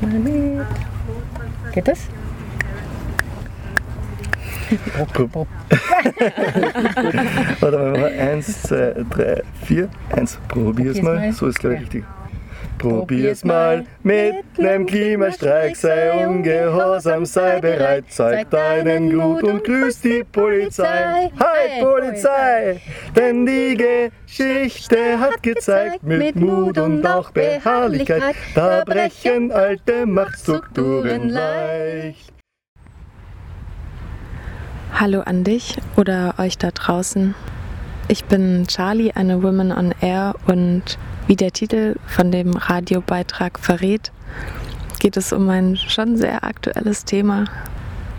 Jetzt mal mit. Geht das? Warte mal, machen wir eins, zwei, drei, vier, eins. Probier's Probier's mal. mal. So ist glaube ich richtig. Probier's mal mit nem Klimastreik, sei ungehorsam, sei bereit, zeig deinen Mut und grüß die Polizei. Hi Polizei! Denn die Geschichte hat gezeigt, mit Mut und auch Beharrlichkeit, da brechen alte Machtstrukturen leicht. Hallo an dich oder euch da draußen. Ich bin Charlie, eine Woman on Air und wie der Titel von dem Radiobeitrag verrät, geht es um ein schon sehr aktuelles Thema.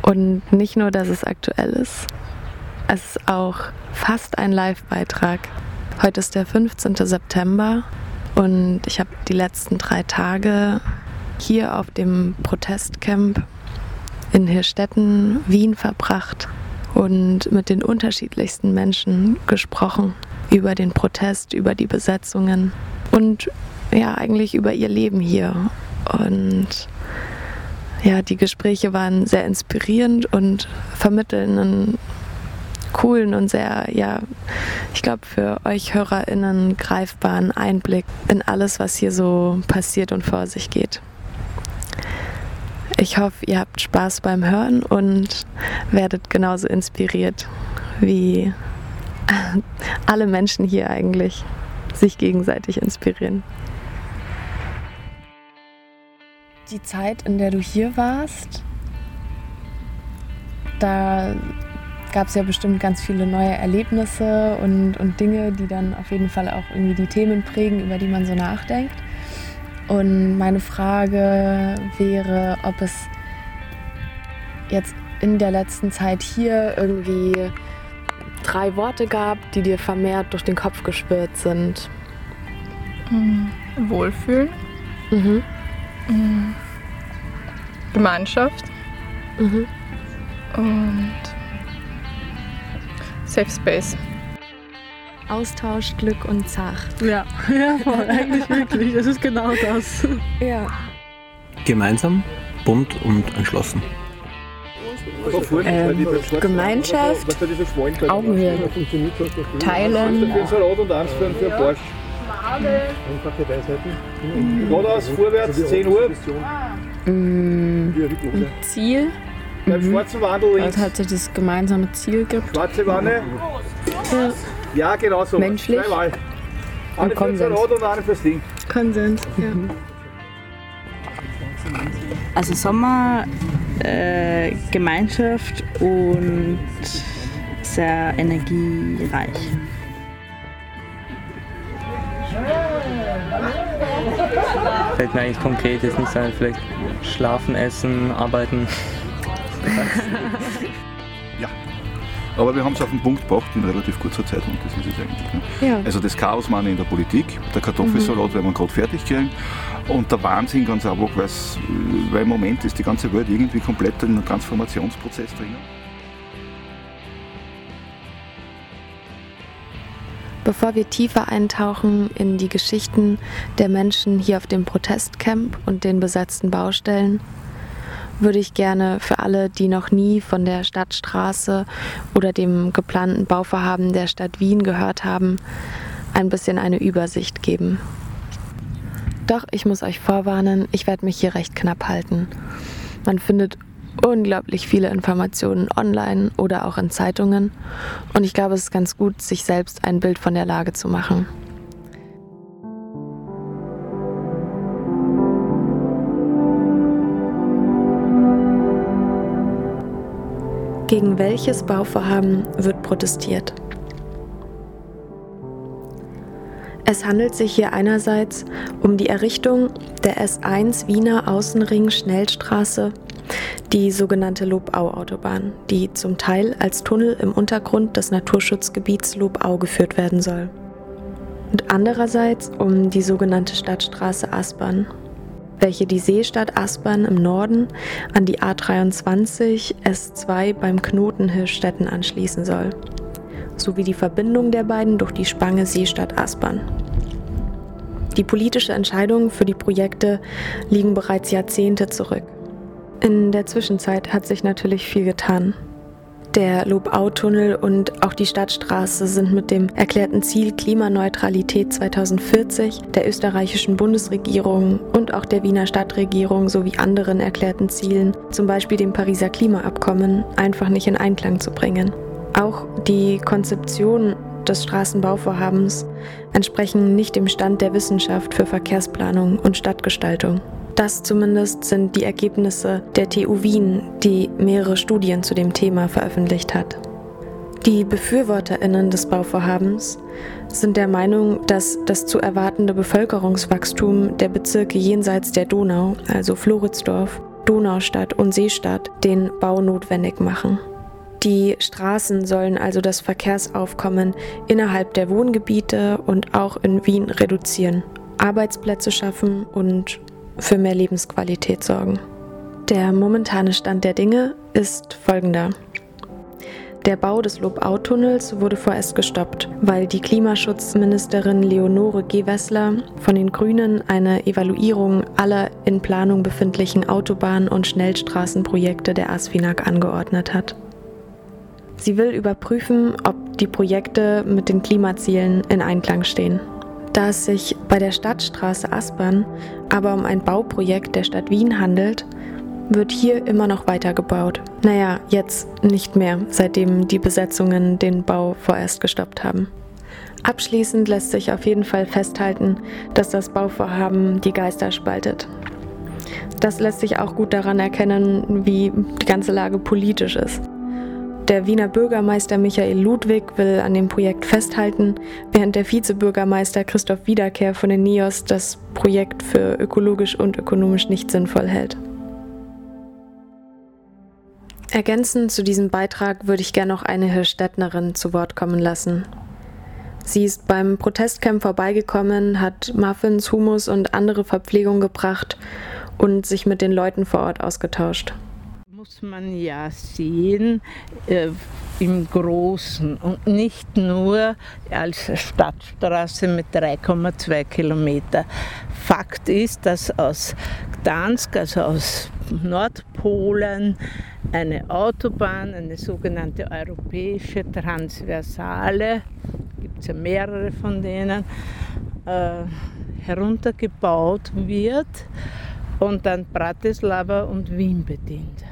Und nicht nur, dass es aktuell ist, es ist auch fast ein Live-Beitrag. Heute ist der 15. September und ich habe die letzten drei Tage hier auf dem Protestcamp in Hirstetten, Wien verbracht und mit den unterschiedlichsten Menschen gesprochen über den Protest, über die Besetzungen und ja, eigentlich über ihr Leben hier. Und ja, die Gespräche waren sehr inspirierend und vermitteln einen coolen und sehr, ja, ich glaube für euch HörerInnen greifbaren Einblick in alles, was hier so passiert und vor sich geht. Ich hoffe, ihr habt Spaß beim Hören und werdet genauso inspiriert wie alle Menschen hier eigentlich sich gegenseitig inspirieren. Die Zeit, in der du hier warst, da gab es ja bestimmt ganz viele neue Erlebnisse und, und Dinge, die dann auf jeden Fall auch irgendwie die Themen prägen, über die man so nachdenkt. Und meine Frage wäre, ob es jetzt in der letzten Zeit hier irgendwie drei Worte gab, die dir vermehrt durch den Kopf geschwirrt sind. Wohlfühlen, Mhm. Gemeinschaft Mhm. und Safe Space. Austausch, Glück und Zach. Ja, ja, voll, eigentlich wirklich. Es ist genau das. Ja. Gemeinsam, bunt und entschlossen. Ähm, Gemeinschaft, Augenhöhe, Teilen, Geradeaus, vorwärts, 10 Uhr. mh, Ziel, Beim schwarzen Wandel was links. halt so das gemeinsame Ziel gibt. Schwarze Wanne. Ja, genau so. Menschlich. Zweimal. Eine fürs Konsens. Rad und eine fürs Ding. Konsens. Ja. Also Sommer, äh, Gemeinschaft und sehr energiereich. Fällt mir eigentlich konkret jetzt nicht ein, vielleicht schlafen, essen, arbeiten. Aber wir haben es auf den Punkt gebracht in relativ kurzer Zeit und das ist es eigentlich. Ne? Ja. Also das Chaos meine in der Politik, der Kartoffelsalat werden wir gerade fertig kriegen und der Wahnsinn ganz einfach, weil's- weil im Moment ist die ganze Welt irgendwie komplett in einem Transformationsprozess drin. Bevor wir tiefer eintauchen in die Geschichten der Menschen hier auf dem Protestcamp und den besetzten Baustellen, würde ich gerne für alle, die noch nie von der Stadtstraße oder dem geplanten Bauvorhaben der Stadt Wien gehört haben, ein bisschen eine Übersicht geben. Doch ich muss euch vorwarnen, ich werde mich hier recht knapp halten. Man findet unglaublich viele Informationen online oder auch in Zeitungen und ich glaube, es ist ganz gut, sich selbst ein Bild von der Lage zu machen. Gegen welches Bauvorhaben wird protestiert? Es handelt sich hier einerseits um die Errichtung der S1 Wiener Außenring Schnellstraße, die sogenannte Lobau-Autobahn, die zum Teil als Tunnel im Untergrund des Naturschutzgebiets Lobau geführt werden soll. Und andererseits um die sogenannte Stadtstraße Aspern, welche die Seestadt Aspern im Norden an die A23 S2 beim Knoten Hirschstetten anschließen soll, sowie die Verbindung der beiden durch die Spange Seestadt Aspern. Die politische Entscheidungen für die Projekte liegen bereits Jahrzehnte zurück. In der Zwischenzeit hat sich natürlich viel getan. Der Lobau-Tunnel und auch die Stadtstraße sind mit dem erklärten Ziel Klimaneutralität 2040 der österreichischen Bundesregierung und auch der Wiener Stadtregierung sowie anderen erklärten Zielen, zum Beispiel dem Pariser Klimaabkommen, einfach nicht in Einklang zu bringen. Auch die Konzeption des Straßenbauvorhabens entsprechen nicht dem Stand der Wissenschaft für Verkehrsplanung und Stadtgestaltung. Das zumindest sind die Ergebnisse der TU Wien, die mehrere Studien zu dem Thema veröffentlicht hat. Die Befürworterinnen des Bauvorhabens sind der Meinung, dass das zu erwartende Bevölkerungswachstum der Bezirke jenseits der Donau, also Floridsdorf, Donaustadt und Seestadt, den Bau notwendig machen. Die Straßen sollen also das Verkehrsaufkommen innerhalb der Wohngebiete und auch in Wien reduzieren, Arbeitsplätze schaffen und für mehr Lebensqualität sorgen. Der momentane Stand der Dinge ist folgender. Der Bau des Lobau-Tunnels wurde vorerst gestoppt, weil die Klimaschutzministerin Leonore Gewessler von den Grünen eine Evaluierung aller in Planung befindlichen Autobahn- und Schnellstraßenprojekte der ASFINAG angeordnet hat. Sie will überprüfen, ob die Projekte mit den Klimazielen in Einklang stehen. Da es sich bei der Stadtstraße Aspern aber um ein Bauprojekt der Stadt Wien handelt, wird hier immer noch weiter gebaut. Naja, jetzt nicht mehr, seitdem die Besetzungen den Bau vorerst gestoppt haben. Abschließend lässt sich auf jeden Fall festhalten, dass das Bauvorhaben die Geister spaltet. Das lässt sich auch gut daran erkennen, wie die ganze Lage politisch ist. Der Wiener Bürgermeister Michael Ludwig will an dem Projekt festhalten, während der Vizebürgermeister Christoph Wiederkehr von den NIOS das Projekt für ökologisch und ökonomisch nicht sinnvoll hält. Ergänzend zu diesem Beitrag würde ich gerne noch eine Hirschstädtnerin zu Wort kommen lassen. Sie ist beim Protestcamp vorbeigekommen, hat Muffins, Hummus und andere Verpflegung gebracht und sich mit den Leuten vor Ort ausgetauscht muss man ja sehen äh, im Großen und nicht nur als Stadtstraße mit 3,2 Kilometer. Fakt ist, dass aus Gdansk, also aus Nordpolen, eine Autobahn, eine sogenannte europäische Transversale, gibt es ja mehrere von denen, äh, heruntergebaut wird und dann Bratislava und Wien bedient.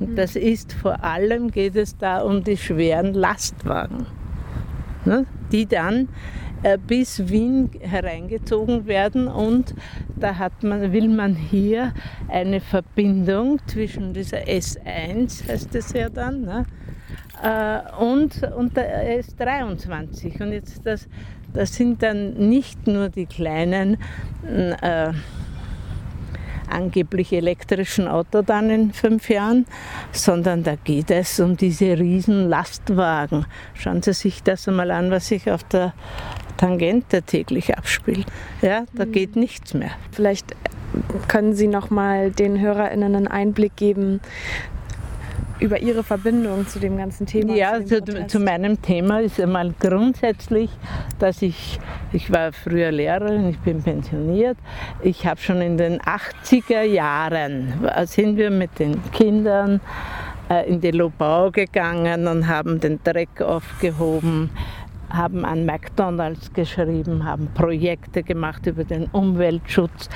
Und das ist vor allem geht es da um die schweren Lastwagen, ne, die dann äh, bis Wien hereingezogen werden und da hat man, will man hier eine Verbindung zwischen dieser S1, heißt es ja dann, ne, äh, und, und der S23. Und jetzt das, das sind dann nicht nur die kleinen äh, angeblich elektrischen Auto dann in fünf Jahren, sondern da geht es um diese riesen Lastwagen. Schauen Sie sich das einmal an, was sich auf der Tangente täglich abspielt. Ja, da mhm. geht nichts mehr. Vielleicht können Sie noch mal den HörerInnen einen Einblick geben, über Ihre Verbindung zu dem ganzen Thema? Ja, zu, zu, meinem Thema ist einmal grundsätzlich, dass ich, ich war früher Lehrerin, ich bin pensioniert. Ich habe schon in den 80er Jahren, sind wir mit den Kindern äh, in die Lobau gegangen und haben den Dreck aufgehoben haben an McDonalds geschrieben, haben Projekte gemacht über den Umweltschutz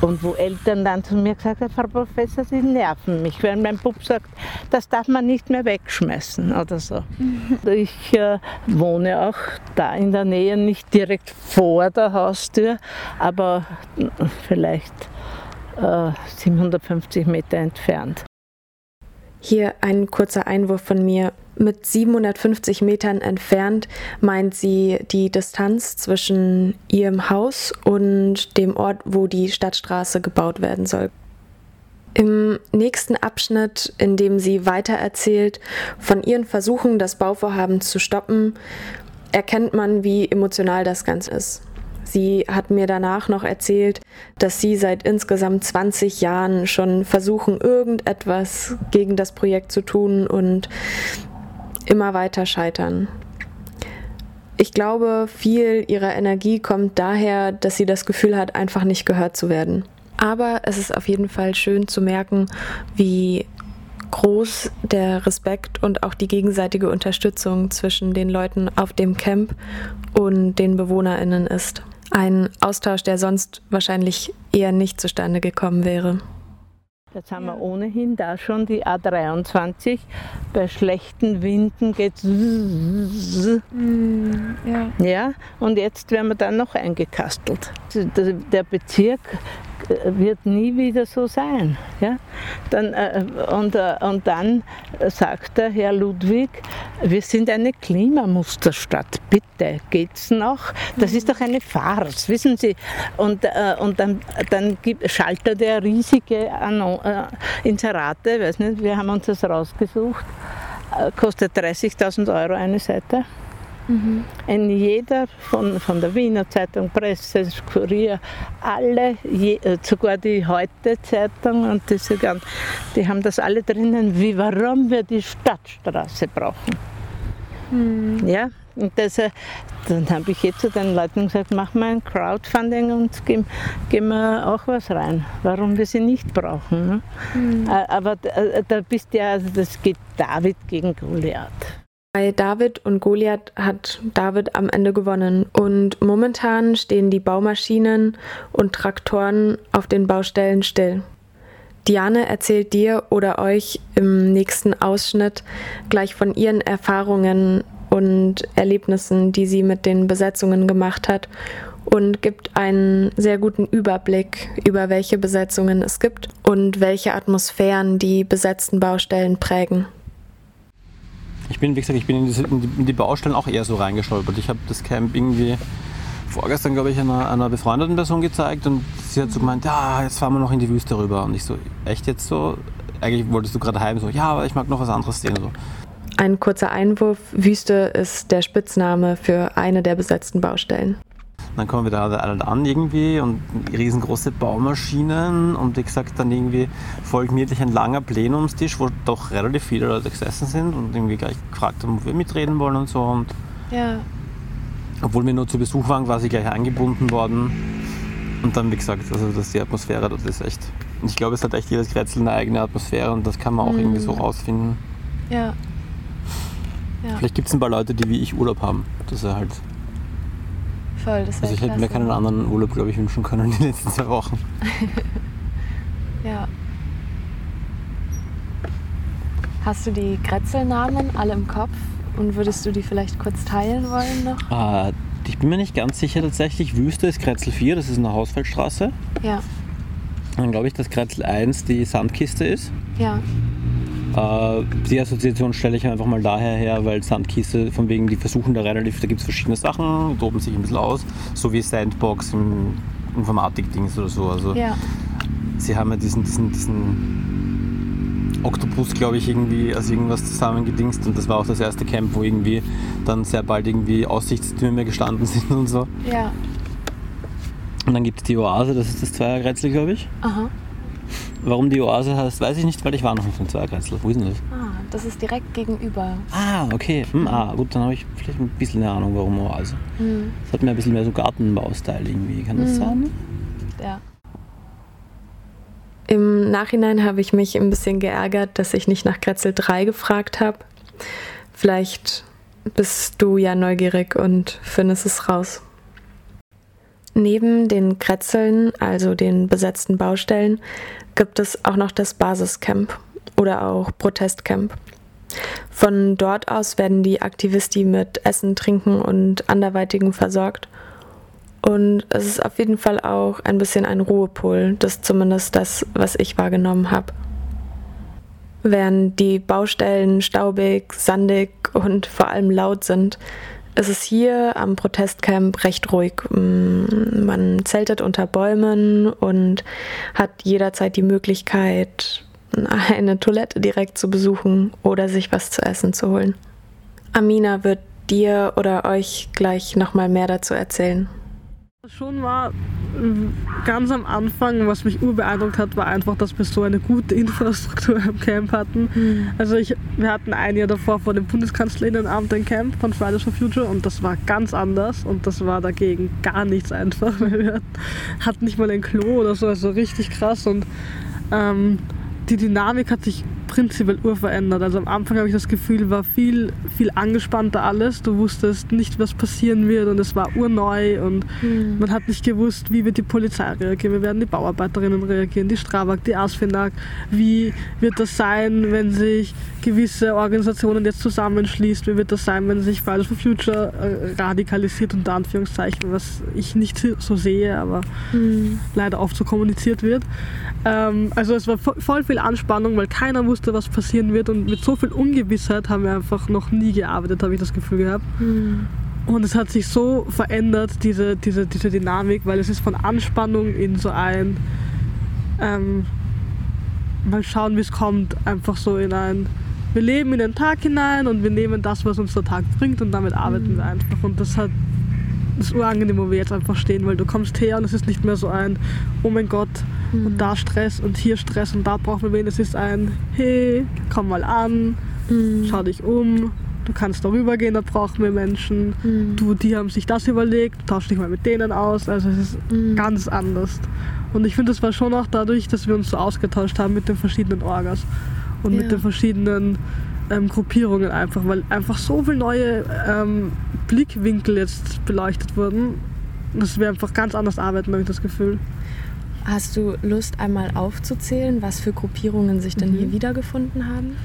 und wo Eltern dann zu mir gesagt haben, Frau Professor, Sie nerven mich, wenn mein Bub sagt, das darf man nicht mehr wegschmeißen oder so. Mhm. Ich äh, wohne auch da in der Nähe, nicht direkt vor der Haustür, aber vielleicht äh, 750 Meter entfernt. Hier ein kurzer Einwurf von mir. Mit 750 Metern entfernt meint sie die Distanz zwischen ihrem Haus und dem Ort, wo die Stadtstraße gebaut werden soll. Im nächsten Abschnitt, in dem sie weitererzählt von ihren Versuchen, das Bauvorhaben zu stoppen, erkennt man, wie emotional das Ganze ist. Sie hat mir danach noch erzählt, dass sie seit insgesamt 20 Jahren schon versuchen, irgendetwas gegen das Projekt zu tun und immer weiter scheitern. Ich glaube, viel ihrer Energie kommt daher, dass sie das Gefühl hat, einfach nicht gehört zu werden. Aber es ist auf jeden Fall schön zu merken, wie groß der Respekt und auch die gegenseitige Unterstützung zwischen den Leuten auf dem Camp und den Bewohnerinnen ist. Ein Austausch, der sonst wahrscheinlich eher nicht zustande gekommen wäre. Jetzt haben wir ohnehin da schon die A23. Bei schlechten Winden geht es. Mm, ja. ja, und jetzt werden wir dann noch eingekastelt. Der Bezirk wird nie wieder so sein. Ja? Dann, äh, und, äh, und dann sagt der Herr Ludwig, wir sind eine Klimamusterstadt, bitte, geht's noch? Das ist doch eine Farce, wissen Sie. Und, äh, und dann, dann schaltet er riesige Anno äh, Inserate, weiß nicht, wir haben uns das rausgesucht, äh, kostet 30.000 Euro eine Seite. Mhm. In jeder von, von der Wiener Zeitung, Presse, Kurier, alle, je, äh, sogar die Heute-Zeitung und diese ganzen, die haben das alle drinnen, wie warum wir die Stadtstraße brauchen. Mhm. Ja, und das, äh, dann habe ich jetzt zu den Leuten gesagt, mach mal ein Crowdfunding und geben, geben wir auch was rein, warum wir sie nicht brauchen. Ne? Mhm. Aber da bist ja, also das geht David gegen Goliath. Bei David und Goliath hat David am Ende gewonnen und momentan stehen die Baumaschinen und Traktoren auf den Baustellen still. Diane erzählt dir oder euch im nächsten Ausschnitt gleich von ihren Erfahrungen und Erlebnissen, die sie mit den Besetzungen gemacht hat und gibt einen sehr guten Überblick über welche Besetzungen es gibt und welche Atmosphären die besetzten Baustellen prägen. Ich bin, wie gesagt, ich bin in, die Baustellen auch eher so reingestolpert. Ich habe das Camp irgendwie vorgestern, glaube ich, einer, einer befreundeten Person gezeigt und sie hat so gemeint, ja, jetzt fahren wir noch in die Wüste rüber. Und ich so, echt jetzt so? Eigentlich wolltest du gerade heim, so, ja, aber ich mag noch was anderes sehen. So. Ein kurzer Einwurf, Wüste ist der Spitzname für eine der besetzten Baustellen. Dann kommen wir da alle an irgendwie und riesengroße Baumaschinen und wie gesagt dann irgendwie folgt mir ein langer Plenumstisch, wo doch relativ viele Leute gesessen sind und irgendwie gleich gefragt haben, ob wir mitreden wollen und so. Und ja. Obwohl wir nur zu Besuch waren, quasi gleich angebunden worden. Und dann, wie gesagt, also das die Atmosphäre dort ist echt. Und ich glaube, es hat echt jedes Kretzel eine eigene Atmosphäre und das kann man auch mhm. irgendwie so rausfinden. Ja. ja. Vielleicht gibt es ein paar Leute, die wie ich Urlaub haben. Das ist halt Voll, das Also ich hätte mir keinen anderen Urlaub, glaube ich, wünschen können in den letzten zwei Wochen. ja. Hast du die Grätzelnamen alle im Kopf und würdest du die vielleicht kurz teilen wollen noch? Ah, ich bin mir nicht ganz sicher tatsächlich. Wüste ist Kretzel 4, das ist eine Hausfeldstraße. Ja. Dann glaube ich, dass Kretzel 1 die Sandkiste ist. Ja. Äh, die Assoziation stelle ich einfach mal daher her, weil Sandkiste, von wegen, die versuchen da relativ, da gibt es verschiedene Sachen, toben sich ein bisschen aus, so wie Sandbox im Informatik-Dings oder so. Also ja. sie haben ja diesen, diesen, diesen Oktopus, glaube ich, irgendwie als irgendwas zusammengedingst und das war auch das erste Camp, wo irgendwie dann sehr bald irgendwie Aussichtstürme gestanden sind und so. Ja. Und dann gibt es die Oase, das ist das Zweiergrätzle, glaube ich. Aha. Warum die Oase heißt, weiß ich nicht, weil ich war noch nicht in Zweigrätzl. Wo ist denn das? Ah, das ist direkt gegenüber. Ah, okay. Hm, ah, gut, dann habe ich vielleicht ein bisschen eine Ahnung, warum Oase. Hm. Das hat mir ein bisschen mehr so Gartenbaustyle irgendwie. Kann das hm. sein? Ja. Im Nachhinein habe ich mich ein bisschen geärgert, dass ich nicht nach Kretzel 3 gefragt habe. Vielleicht bist du ja neugierig und findest es raus. Neben den Kretzeln, also den besetzten Baustellen, gibt es auch noch das Basiscamp oder auch Protestcamp. Von dort aus werden die Aktivisti mit Essen, Trinken und anderweitigem versorgt. Und es ist auf jeden Fall auch ein bisschen ein Ruhepol. Das zumindest das, was ich wahrgenommen habe. während die Baustellen staubig, sandig und vor allem laut sind. Es ist hier am Protestcamp recht ruhig. Mm, man zeltet unter Bäumen und hat jederzeit die Möglichkeit, eine Toilette direkt zu besuchen oder sich was zu essen zu holen. Amina wird dir oder euch gleich nochmal mehr dazu erzählen. Schon war ganz am Anfang, was mich urbeeindruckt hat, war einfach, dass wir so eine gute Infrastruktur im Camp hatten. Mhm. Also ich, wir hatten ein Jahr davor vor dem Bundeskanzlerinnenamt ein Camp von Fridays for Future und das war ganz anders und das war dagegen gar nichts einfach, weil wir hatten nicht mal ein Klo oder so, also richtig krass und ähm, die Dynamik hat sich prinzipiell urverändert. Also am Anfang habe ich das Gefühl, war viel, viel angespannter alles. Du wusstest nicht, was passieren wird und es war urneu und mhm. man hat nicht gewusst, wie wird die Polizei reagieren, wie werden die Bauarbeiterinnen reagieren, die Strabag, die ASFINAG, wie wird das sein, wenn sich gewisse Organisationen jetzt zusammenschließen, wie wird das sein, wenn sich Fridays for Future äh, radikalisiert, unter Anführungszeichen, was ich nicht so sehe, aber mhm. leider oft so kommuniziert wird. Ähm, also es war voll viel Anspannung, weil keiner wusste, was passieren wird und mit so viel Ungewissheit haben wir einfach noch nie gearbeitet, habe ich das Gefühl gehabt. Mhm. Und es hat sich so verändert, diese, diese, diese Dynamik, weil es ist von Anspannung in so ein ähm, mal schauen, wie es kommt, einfach so in ein wir leben in den Tag hinein und wir nehmen das, was uns der Tag bringt und damit arbeiten mhm. wir einfach. Und das hat das ist unangenehm, wo wir jetzt einfach stehen, weil du kommst her und es ist nicht mehr so ein, oh mein Gott, mhm. und da Stress und hier Stress und da brauchen wir wen. Es ist ein, hey, komm mal an, mhm. schau dich um, du kannst darüber gehen, da brauchen wir Menschen. Mhm. Du, die haben sich das überlegt, tausch dich mal mit denen aus. Also es ist mhm. ganz anders. Und ich finde, das war schon auch dadurch, dass wir uns so ausgetauscht haben mit den verschiedenen Orgas und ja. mit den verschiedenen ähm, Gruppierungen einfach, weil einfach so viele neue ähm, Blickwinkel jetzt beleuchtet wurden, dass wir einfach ganz anders arbeiten, habe ich das Gefühl. Hast du Lust, einmal aufzuzählen, was für Gruppierungen sich denn mhm. hier wiedergefunden haben?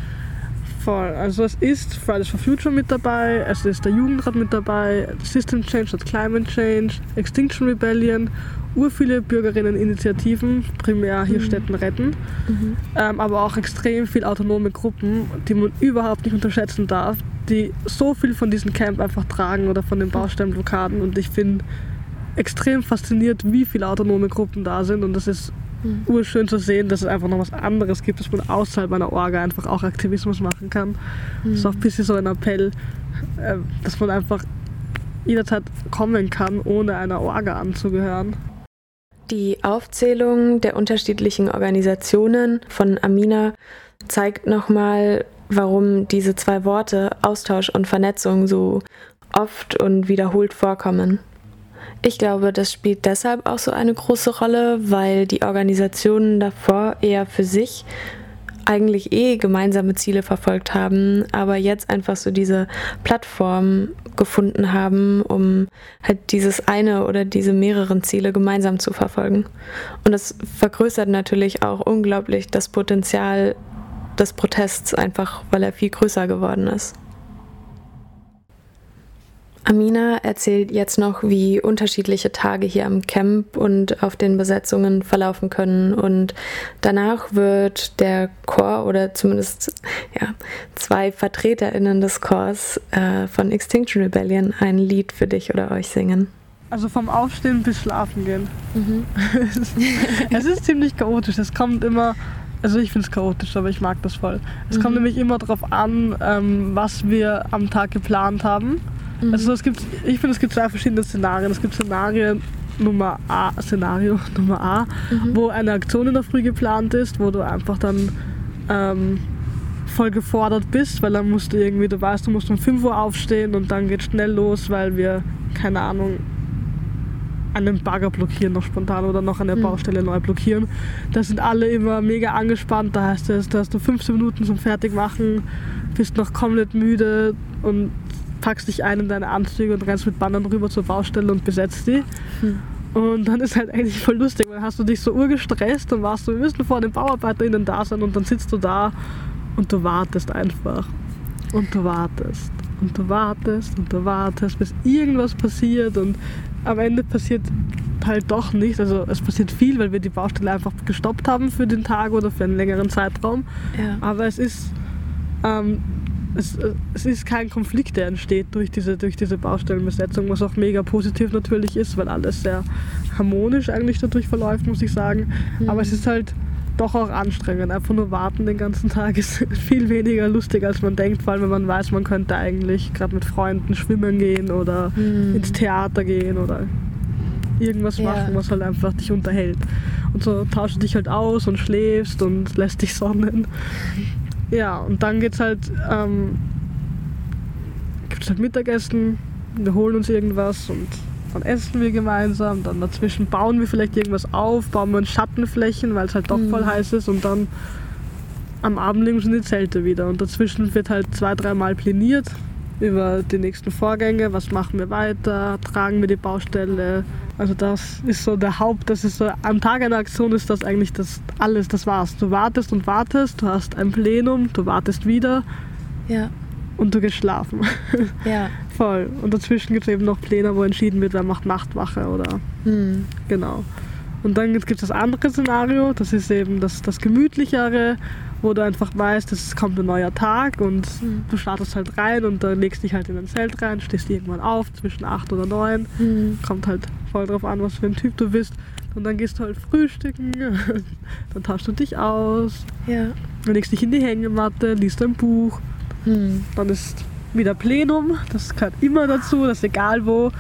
Voll. Also es ist Fridays for Future mit dabei, es ist der Jugendrat mit dabei, System Change und Climate Change, Extinction Rebellion ur viele Bürgerinneninitiativen, primär hier mhm. Städten retten, mhm. ähm, aber auch extrem viele autonome Gruppen, die man überhaupt nicht unterschätzen darf, die so viel von diesem Camp einfach tragen oder von den Baustellenblockaden und ich bin extrem fasziniert, wie viele autonome Gruppen da sind und das ist mhm. urschön zu sehen, dass es einfach noch was anderes gibt, dass man außerhalb einer Orga einfach auch Aktivismus machen kann. Mhm. Das ist auch ein bisschen so ein Appell, äh, dass man einfach jederzeit kommen kann, ohne einer Orga anzugehören. Die Aufzählung der unterschiedlichen Organisationen von Amina zeigt nochmal, warum diese zwei Worte Austausch und Vernetzung so oft und wiederholt vorkommen. Ich glaube, das spielt deshalb auch so eine große Rolle, weil die Organisationen davor eher für sich eigentlich eh gemeinsame Ziele verfolgt haben, aber jetzt einfach so diese Plattform gefunden haben, um halt dieses eine oder diese mehreren Ziele gemeinsam zu verfolgen. Und das vergrößert natürlich auch unglaublich das Potenzial des Protests, einfach weil er viel größer geworden ist. Amina erzählt jetzt noch, wie unterschiedliche Tage hier am Camp und auf den Besetzungen verlaufen können. Und danach wird der Chor oder zumindest ja, zwei VertreterInnen des Chors äh, von Extinction Rebellion ein Lied für dich oder euch singen. Also vom Aufstehen bis Schlafen gehen. Mhm. es, ist, ziemlich chaotisch. Es kommt immer also ich finde es chaotisch, aber ich mag das voll. Es mhm. kommt nämlich immer darauf an, ähm, was wir am Tag geplant haben. Mhm. Also es gibt, ich finde, es gibt zwei verschiedene Szenarien. Es gibt Szenarien Nummer A, Szenario Nummer A, mhm. wo eine Aktion in der Früh geplant ist, wo du einfach dann ähm, voll gefordert bist, weil dann musst du irgendwie, du weißt, du musst um 5 Uhr aufstehen und dann geht schnell los, weil wir, keine Ahnung, einen Bagger blockieren noch spontan oder noch eine mhm. Baustelle neu blockieren. Da sind alle immer mega angespannt, da heißt es, da hast du 15 Minuten zum Fertigmachen, bist noch komplett müde und packst dich ein in deine Anzüge und rennst mit Bannern rüber zur Baustelle und besetzt die. Hm. Und dann ist halt eigentlich voll lustig, weil hast du dich so urgestresst und warst so, wir müssen vor den BauarbeiterInnen da sein und dann sitzt du da und du wartest einfach. Und du wartest. Und du wartest und du wartest, bis irgendwas passiert und am Ende passiert halt doch nicht. Also es passiert viel, weil wir die Baustelle einfach gestoppt haben für den Tag oder für einen längeren Zeitraum. Ja. Aber es ist, ähm, es, es, ist kein Konflikt, der entsteht durch diese, durch diese Baustellenbesetzung, was auch mega positiv natürlich ist, weil alles sehr harmonisch eigentlich dadurch verläuft, muss ich sagen. Mhm. Aber es ist halt doch auch anstrengend. Einfach nur warten den ganzen Tag ist viel weniger lustig, als man denkt, vor allem wenn man weiß, man könnte eigentlich gerade mit Freunden schwimmen gehen oder mhm. ins Theater gehen oder irgendwas ja. machen, was halt einfach dich unterhält. Und so tauschst du dich halt aus und schläfst und lässt dich sonnen. Ja, und dann geht's halt, ähm, gibt's halt Mittagessen, wir holen uns irgendwas und dann essen wir gemeinsam, dann dazwischen bauen wir vielleicht irgendwas auf, bauen wir uns Schattenflächen, weil es halt doch mhm. voll heiß ist und dann am Abend legen wir die Zelte wieder und dazwischen wird halt zwei, dreimal planiert über die nächsten Vorgänge, was machen wir weiter, tragen wir die Baustelle. Also das ist so der Haupt, das ist so, am Tag einer Aktion ist das eigentlich das alles, das war's. Du wartest und wartest, du hast ein Plenum, du wartest wieder. Ja. Und du gehst schlafen. Ja. Voll. Und dazwischen gibt es eben noch Pläne, wo entschieden wird, wer macht Nachtwache oder. Mhm. Genau. Und dann gibt es das andere Szenario, das ist eben das, das gemütlichere, wo du einfach weißt, es kommt ein neuer Tag und mhm. du startest halt rein und dann legst dich halt in ein Zelt rein, stehst irgendwann auf zwischen acht oder neun, mhm. kommt halt voll drauf an, was für ein Typ du bist. Und dann gehst du halt frühstücken, dann tauschst du dich aus, ja. legst dich in die Hängematte, liest ein Buch, mhm. dann ist wieder Plenum, das gehört immer dazu, das ist egal wo,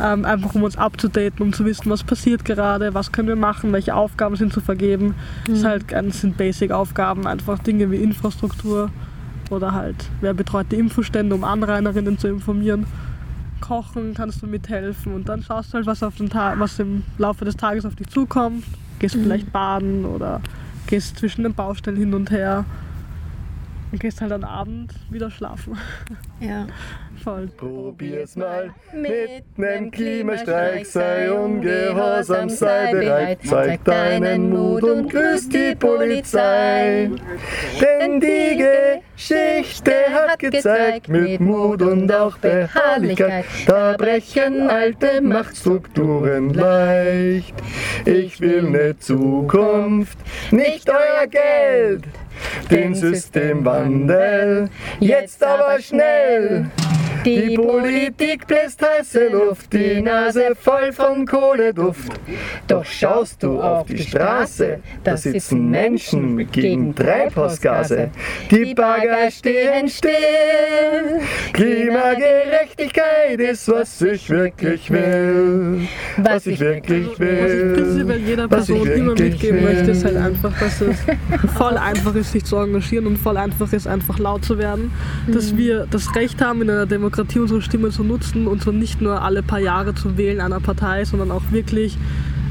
ähm, einfach um uns abzudaten, um zu wissen, was passiert gerade, was können wir machen, welche Aufgaben sind zu vergeben. Mhm. Das, halt, das sind Basic-Aufgaben, einfach Dinge wie Infrastruktur oder halt, wer betreut die Infostände, um Anrainerinnen zu informieren. Kochen kannst du mithelfen und dann schaust du halt, was, auf den Tag, was im Laufe des Tages auf dich zukommt. Gehst mhm. vielleicht baden oder gehst zwischen den Baustellen hin und her. Und gehst halt am Abend wieder schlafen. Ja. Voll. Probier's mal mit nem Klimastreik, sei ungehorsam, sei bereit, zeig deinen Mut und grüß die Polizei. Denn die Geschichte hat gezeigt, mit Mut und auch Beharrlichkeit, da brechen alte Machtstrukturen leicht. Ich will ne Zukunft, nicht euer Geld den Systemwandel, jetzt aber schnell. Die Politik bläst heiße Luft, die Nase voll von Kohleduft. Doch schaust du auf die Straße, da sitzen Menschen gegen Treibhausgase. Die Bagger stehen still. Klimagerechtigkeit ist, was ich wirklich will. Was ich wirklich will. Was ich prinzipiell jeder Person immer mitgeben will. möchte, ist halt einfach, dass es voll einfach ist, sich zu engagieren und voll einfach ist, einfach laut zu werden. Dass mhm. wir das Recht haben, in einer Demokratie Demokratie unsere Stimme zu nutzen und so nicht nur alle paar Jahre zu wählen einer Partei, sondern auch wirklich,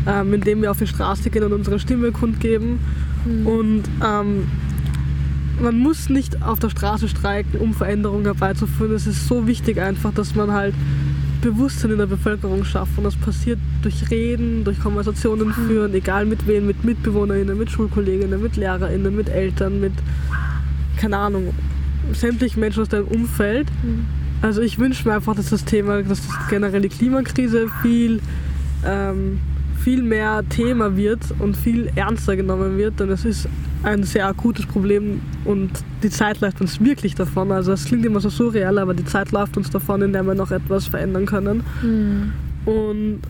ähm, indem wir auf die Straße gehen und unsere Stimme kundgeben. Mhm. Und ähm, man muss nicht auf der Straße streiken, um Veränderungen herbeizuführen. Es ist so wichtig einfach, dass man halt Bewusstsein in der Bevölkerung schafft. Und das passiert durch Reden, durch Konversationen mhm. führen, egal mit wem, mit MitbewohnerInnen, mit Schulkolleginnen, mit LehrerInnen, mit Eltern, mit, keine Ahnung, sämtlichen Menschen aus deinem Umfeld. Mhm. Also ich wünsche mir einfach, dass das Thema, dass das generell Klimakrise viel, ähm, viel mehr Thema wird und viel ernster genommen wird, denn es ist ein sehr akutes Problem und die Zeit läuft uns wirklich davon. Also es klingt immer so surreal, aber die Zeit läuft uns davon, in der wir noch etwas verändern können. Mhm. Und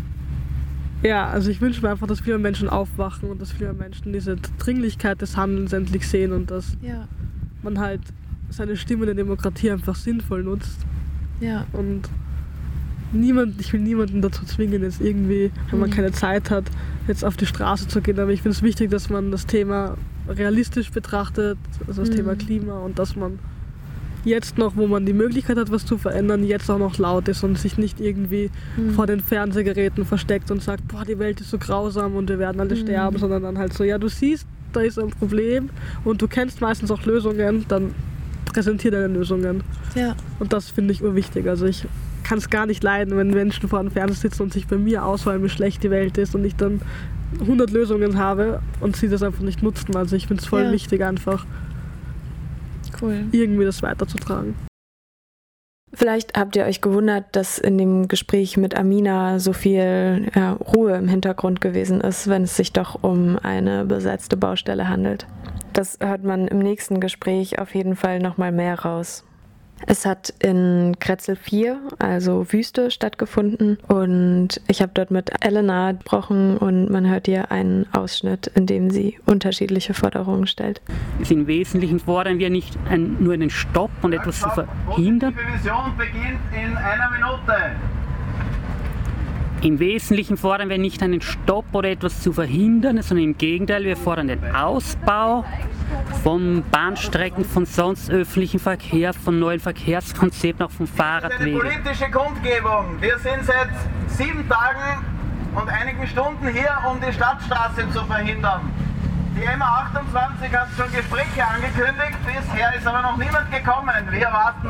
ja, also ich wünsche mir einfach, dass viele Menschen aufwachen und dass viele Menschen diese Dringlichkeit des Handelns endlich sehen und dass ja. man halt seine Stimme in der Demokratie einfach sinnvoll nutzt. Ja. Und niemand, ich will niemanden dazu zwingen, jetzt irgendwie, wenn man mhm. keine Zeit hat, jetzt auf die Straße zu gehen. Aber ich finde es wichtig, dass man das Thema realistisch betrachtet, also das mhm. Thema Klima und dass man jetzt noch, wo man die Möglichkeit hat, was zu verändern, jetzt auch noch laut ist und sich nicht irgendwie mhm. vor den Fernsehgeräten versteckt und sagt, boah, die Welt ist so grausam und wir werden alle mhm. sterben, sondern dann halt so, ja, du siehst, da ist ein Problem und du kennst meistens auch Lösungen, dann präsentiere deine Lösungen. Ja. Und das finde ich urwichtig. Also ich kann es gar nicht leiden, wenn Menschen vor dem Fernseher sitzen und sich bei mir auswählen, wie schlecht die Welt ist und ich dann 100 Lösungen habe und sie das einfach nicht nutzen. Also ich finde es voll ja. wichtig, einfach cool. irgendwie das weiterzutragen. Vielleicht habt ihr euch gewundert, dass in dem Gespräch mit Amina so viel ja, Ruhe im Hintergrund gewesen ist, wenn es sich doch um eine besetzte Baustelle handelt. Das hört man im nächsten Gespräch auf jeden Fall nochmal mehr raus. Es hat in Kretzel 4, also Wüste, stattgefunden und ich habe dort mit Elena gesprochen und man hört hier einen Ausschnitt, in dem sie unterschiedliche Forderungen stellt. Im Wesentlichen fordern wir nicht ein, nur einen Stopp und etwas zu verhindern. Die Division beginnt in einer Minute. Im Wesentlichen fordern wir nicht einen Stopp oder etwas zu verhindern, sondern im Gegenteil, wir fordern den Ausbau von Bahnstrecken, von sonst öffentlichem Verkehr, von neuen Verkehrskonzepten, auch von Fahrradwegen. Eine politische Kundgebung. Wir sind seit sieben Tagen und einigen Stunden hier, um die Stadtstraße zu verhindern. Die MA28 hat schon Gespräche angekündigt, bisher ist aber noch niemand gekommen. Wir warten.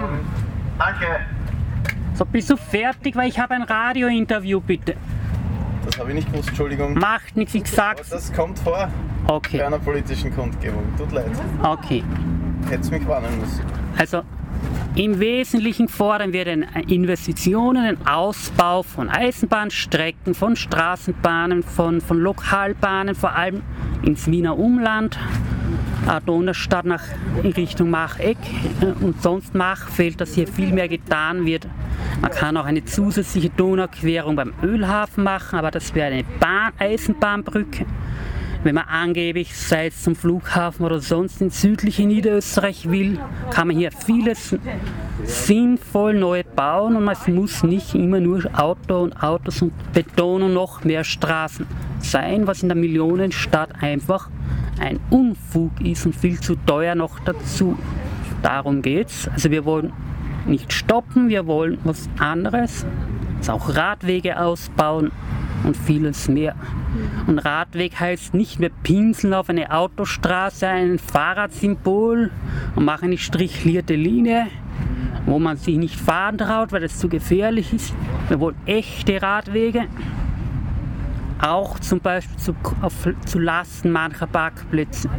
Danke. So, bist du fertig, weil ich habe ein Radiointerview, bitte. Das habe ich nicht gewusst, Entschuldigung. Macht nichts, ich sag's. das kommt vor. Okay. Bei einer politischen Kundgebung. Tut leid. Okay. Hättest mich warnen müssen. Also, im Wesentlichen fordern wir den Investitionen, den Ausbau von Eisenbahnstrecken, von Straßenbahnen, von, von Lokalbahnen, vor allem ins Wiener Umland, Donaustadt nach in Richtung Macheck und sonst Machfeld, dass hier viel mehr getan wird. Man kann auch eine zusätzliche Donauquerung beim Ölhafen machen, aber das wäre eine Bahn, Eisenbahnbrücke. Wenn man angeblich, sei es zum Flughafen oder sonst in südliche Niederösterreich will, kann man hier vieles sinnvoll neu bauen und es muss nicht immer nur Auto und Autos und Beton und noch mehr Straßen sein, was in der Millionenstadt einfach ein Unfug ist und viel zu teuer noch dazu. Darum geht's. Also wir wollen nicht stoppen, wir wollen was anderes. Also auch Radwege ausbauen und vieles mehr. Und Radweg heißt nicht mehr pinseln auf eine Autostraße, ein Fahrradsymbol und machen eine strichlierte Linie, wo man sich nicht fahren traut, weil es zu gefährlich ist. Wir wollen echte Radwege auch zum Beispiel zu, auf, zu Lasten mancher Parkplätze.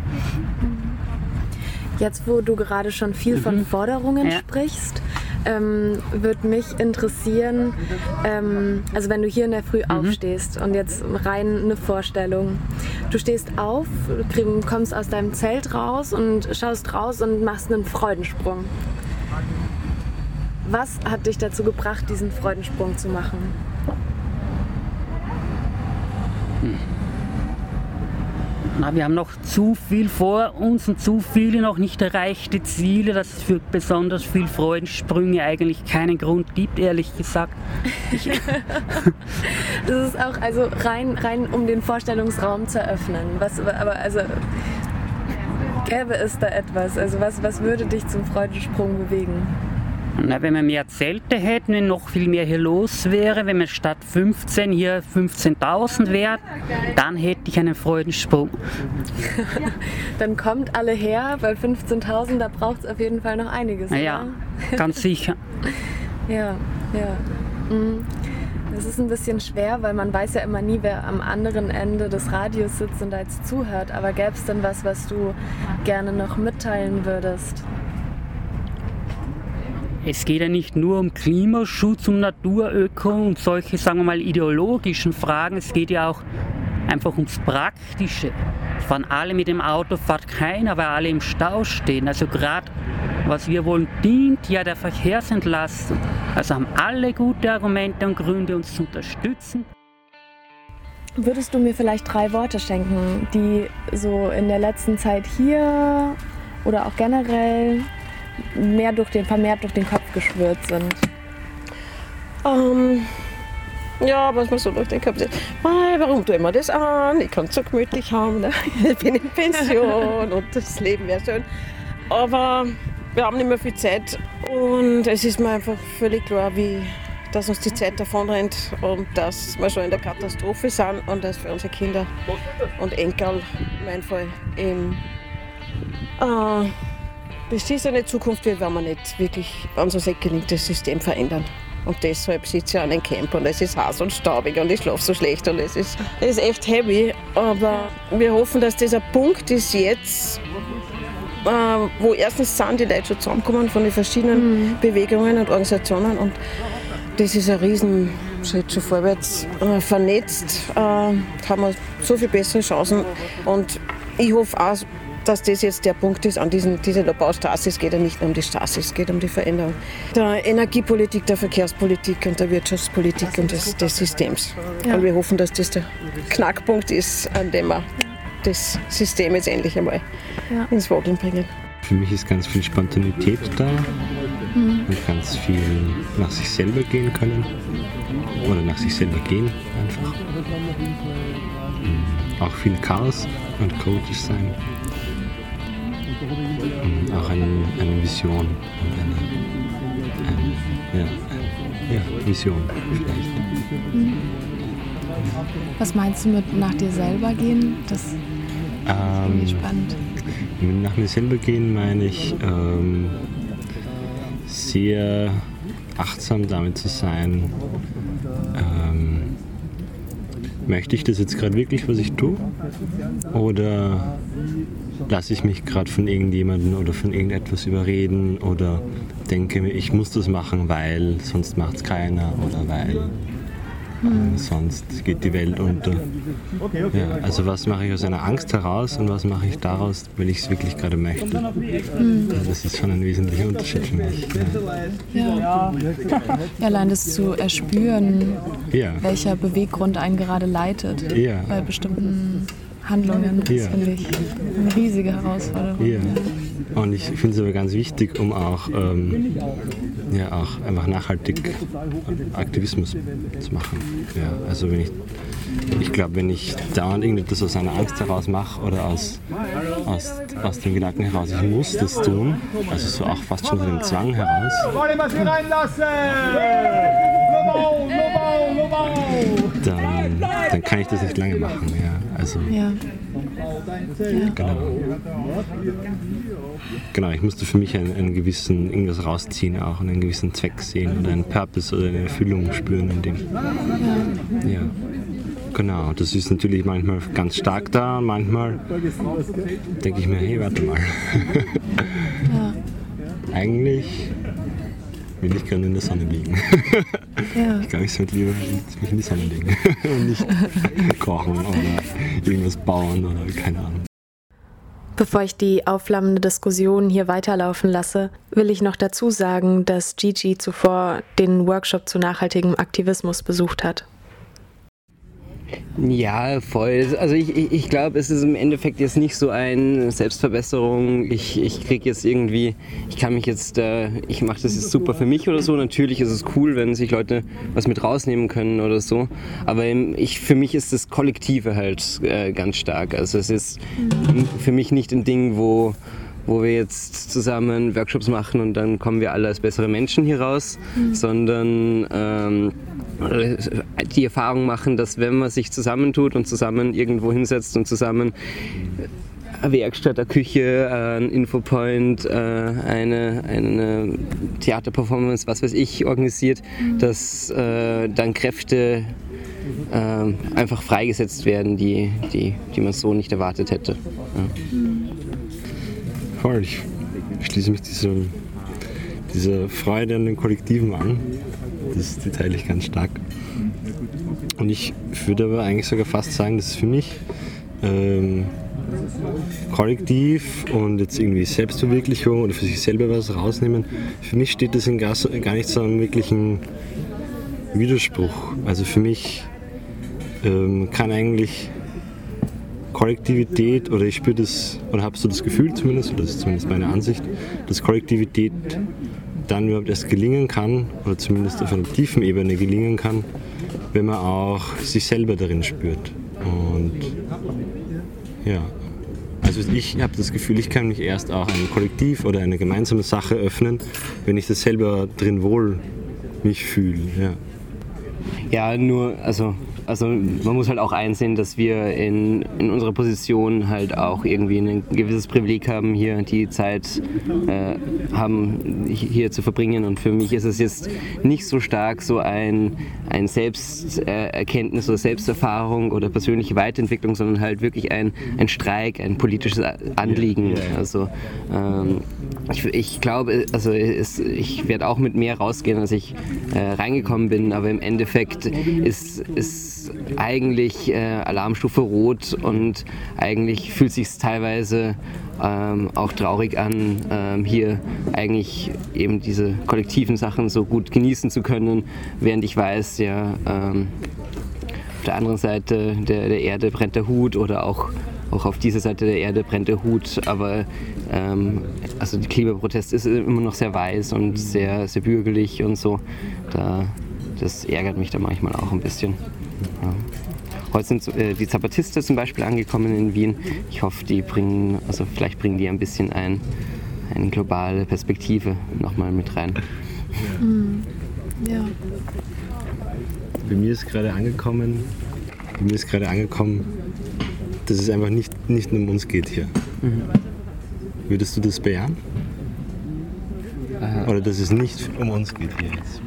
Jetzt, wo du gerade schon viel mhm. von Forderungen ja. sprichst, ähm, würde mich interessieren, ähm, also wenn du hier in der Früh mhm. aufstehst und jetzt rein eine Vorstellung, du stehst auf, kommst aus deinem Zelt raus und schaust raus und machst einen Freudensprung. Was hat dich dazu gebracht, diesen Freudensprung zu machen? Na, wir haben noch zu viel vor uns und zu viele noch nicht erreichte Ziele, dass es für besonders viel Freudensprünge eigentlich keinen Grund gibt, ehrlich gesagt. das ist auch also rein, rein um den Vorstellungsraum zu eröffnen. Was, aber also gäbe es da etwas? Also was, was würde dich zum Freudensprung bewegen? Na, wenn wir mehr Zelte hätten, wenn noch viel mehr hier los wäre, wenn wir statt 15 hier 15.000 wären, dann hätte ich einen Freudensprung. dann kommt alle her, weil 15.000, da braucht es auf jeden Fall noch einiges. Ja, ganz sicher. ja, ja. Mhm. Das ist ein bisschen schwer, weil man weiß ja immer nie, wer am anderen Ende des Radios sitzt und da jetzt zuhört. Aber gäbe es denn was, was du gerne noch mitteilen würdest? Es geht ja nicht nur um Klimaschutz, um Naturöko und solche, sagen wir mal, ideologischen Fragen. Es geht ja auch einfach ums Praktische. Fahren alle mit dem Auto, fährt keiner, weil alle im Stau stehen. Also gerade was wir wollen, dient ja der Verkehrsentlastung. Also haben alle gute Argumente und Gründe, uns zu unterstützen. Würdest du mir vielleicht drei Worte schenken, die so in der letzten Zeit hier oder auch generell mehr durch den, vermehrt durch den Kopf geschwört sind? Ähm, ja, was man so durch den Kopf sieht. Warum tun wir das an? Ich kann es so gemütlich haben. Ne? Ich bin in Pension und das Leben wäre schön. Aber wir haben nicht mehr viel Zeit und es ist mir einfach völlig klar, wie, dass uns die Zeit davonrennt und dass wir schon in der Katastrophe sind und dass für unsere Kinder und Enkel, in meinem Fall, im äh, beschissene Zukunft wird, wenn wir nicht wirklich unser säckeligtes System verändern. Und deshalb sitze ich an einem Camp und es ist heiß und staubig und ich schlafe so schlecht und es ist, es ist echt heavy. Aber wir hoffen, dass dieser Punkt ist jetzt, äh, wo erstens sind die Leute schon zusammenkommen von den verschiedenen mhm. Bewegungen und Organisationen und das ist ein Riesenschritt schon vorwärts. Äh, vernetzt äh, haben wir so viel bessere Chancen und ich hoffe auch, dass das jetzt der Punkt ist an diesen, dieser Baustraße. Es geht ja nicht nur um die Straße, es geht um die Veränderung der Energiepolitik, der Verkehrspolitik und der Wirtschaftspolitik und des, des Systems. Ja. Und wir hoffen, dass das der Knackpunkt ist, an dem wir das System jetzt endlich einmal ja. ins Wackeln bringen. Für mich ist ganz viel Spontanität da mhm. und ganz viel nach sich selber gehen können oder nach sich selber gehen einfach. Mhm. Auch viel Chaos und chaotisch sein. Und auch eine, eine Vision und eine, eine ja, ja, Vision vielleicht. Mhm. Was meinst du mit nach dir selber gehen? Das ist ähm, spannend. Mit nach mir selber gehen meine ich ähm, sehr achtsam damit zu sein. Ähm, möchte ich das jetzt gerade wirklich, was ich tue? Oder lasse ich mich gerade von irgendjemandem oder von irgendetwas überreden oder denke mir, ich muss das machen, weil sonst macht es keiner oder weil Mhm. Sonst geht die Welt unter. Ja, also was mache ich aus einer Angst heraus und was mache ich daraus, weil ich es wirklich gerade möchte. Mhm. Also das ist schon ein wesentlicher Unterschied für mich. Ja. Ja. Allein das zu erspüren, ja. welcher Beweggrund einen gerade leitet bei bestimmten Handlungen, das finde ich eine riesige Herausforderung. Und ich finde es aber ganz wichtig, um auch, ähm, ja, auch einfach nachhaltig Aktivismus zu machen. Ja, also wenn ich, ich glaube, wenn ich dauernd irgendetwas aus einer Angst heraus mache oder aus, aus, aus dem Gedanken heraus, ich muss das tun, also so auch fast schon von dem Zwang heraus. Dann, dann kann ich das nicht lange machen. Ja. Also, ja. Genau. Genau, ich musste für mich einen, einen, gewissen, irgendwas rausziehen auch und einen gewissen Zweck sehen oder einen Purpose oder eine Erfüllung spüren in dem. Ja. ja. Genau, das ist natürlich manchmal ganz stark da und manchmal denke ich mir, hey, warte mal. ja. Eigentlich will ich gerne in der Sonne liegen. Ja. Ich glaube, ich sollte lieber mich in die Sonne legen und nicht kochen oder irgendwas bauen oder keine Ahnung. Bevor ich die aufflammende Diskussion hier weiterlaufen lasse, will ich noch dazu sagen, dass Gigi zuvor den Workshop zu nachhaltigem Aktivismus besucht hat. Ja, voll. Also ich, ich, ich glaube, es ist im Endeffekt jetzt nicht so eine Selbstverbesserung. Ich, ich kriege jetzt irgendwie, ich kann mich jetzt, äh, ich mache das jetzt super für mich oder so. Natürlich ist es cool, wenn sich Leute was mit rausnehmen können oder so. Aber ich, für mich ist das Kollektive halt äh, ganz stark. Also es ist für mich nicht ein Ding, wo wo wir jetzt zusammen Workshops machen und dann kommen wir alle als bessere Menschen hier raus, mhm. sondern ähm, die Erfahrung machen, dass wenn man sich zusammentut und zusammen irgendwo hinsetzt und zusammen eine Werkstatt, eine Küche, ein Infopoint, äh, eine, eine Theaterperformance, was weiß ich, organisiert, mhm. dass äh, dann Kräfte äh, einfach freigesetzt werden, die, die, die man so nicht erwartet hätte. Ja. Mhm. Voll, ich schließe mich dieser, dieser Freude an den Kollektiven an. Das, die teile ich ganz stark. Und ich würde aber eigentlich sogar fast sagen, dass es für mich ähm, Kollektiv und jetzt irgendwie Selbstverwirklichung oder für sich selber was rausnehmen, für mich steht das in gar, gar nicht so einem wirklichen Widerspruch. Also für mich ähm, kann eigentlich Kollektivität, oder ich spüre das, oder habe so das Gefühl zumindest, oder das ist zumindest meine Ansicht, dass Kollektivität dann überhaupt erst gelingen kann, oder zumindest auf einer tiefen Ebene gelingen kann, wenn man auch sich selber darin spürt. Und ja, also ich habe das Gefühl, ich kann mich erst auch einem Kollektiv oder eine gemeinsame Sache öffnen, wenn ich das selber drin wohl mich fühle. Ja. ja, nur, also also man muss halt auch einsehen, dass wir in, in unserer Position halt auch irgendwie ein gewisses Privileg haben, hier die Zeit äh, haben, hier zu verbringen. Und für mich ist es jetzt nicht so stark so ein, ein Selbsterkenntnis oder Selbsterfahrung oder persönliche Weiterentwicklung, sondern halt wirklich ein, ein Streik, ein politisches Anliegen. Also ähm, ich, ich, glaube, also es, ich werde auch mit mehr rausgehen, als ich äh, reingekommen bin, aber im Endeffekt ist, ist eigentlich äh, Alarmstufe rot und eigentlich fühlt sich teilweise ähm, auch traurig an, ähm, hier eigentlich eben diese kollektiven Sachen so gut genießen zu können, während ich weiß, ja, ähm, auf der anderen Seite der, der Erde brennt der Hut oder auch auch auf dieser Seite der Erde brennt der Hut, aber ähm, also der Klimaprotest ist immer noch sehr weiß und sehr, sehr bürgerlich und so. Da, das ärgert mich da manchmal auch ein bisschen. Ja. Heute sind äh, die Zapatisten zum Beispiel angekommen in Wien. Ich hoffe, die bringen, also vielleicht bringen die ein bisschen ein, eine globale Perspektive nochmal mit rein. Mhm. Ja. Bei mir ist gerade angekommen, bei mir ist gerade angekommen, dass es einfach nicht, nicht um uns geht hier. Mhm. Würdest du das bejahen? Aha. Oder dass es nicht um uns geht hier jetzt?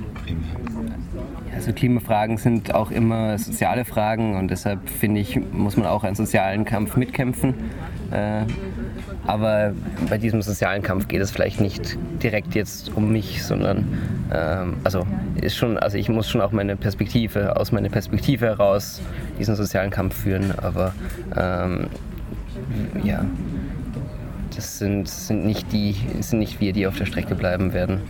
Also Klimafragen sind auch immer soziale Fragen und deshalb finde ich, muss man auch einen sozialen Kampf mitkämpfen. Äh, aber bei diesem sozialen Kampf geht es vielleicht nicht direkt jetzt um mich, sondern ähm, also ist schon, also ich muss schon auch meine Perspektive, aus meiner Perspektive heraus diesen sozialen Kampf führen. Aber ähm, ja, das sind, sind nicht die, sind nicht wir, die auf der Strecke bleiben werden.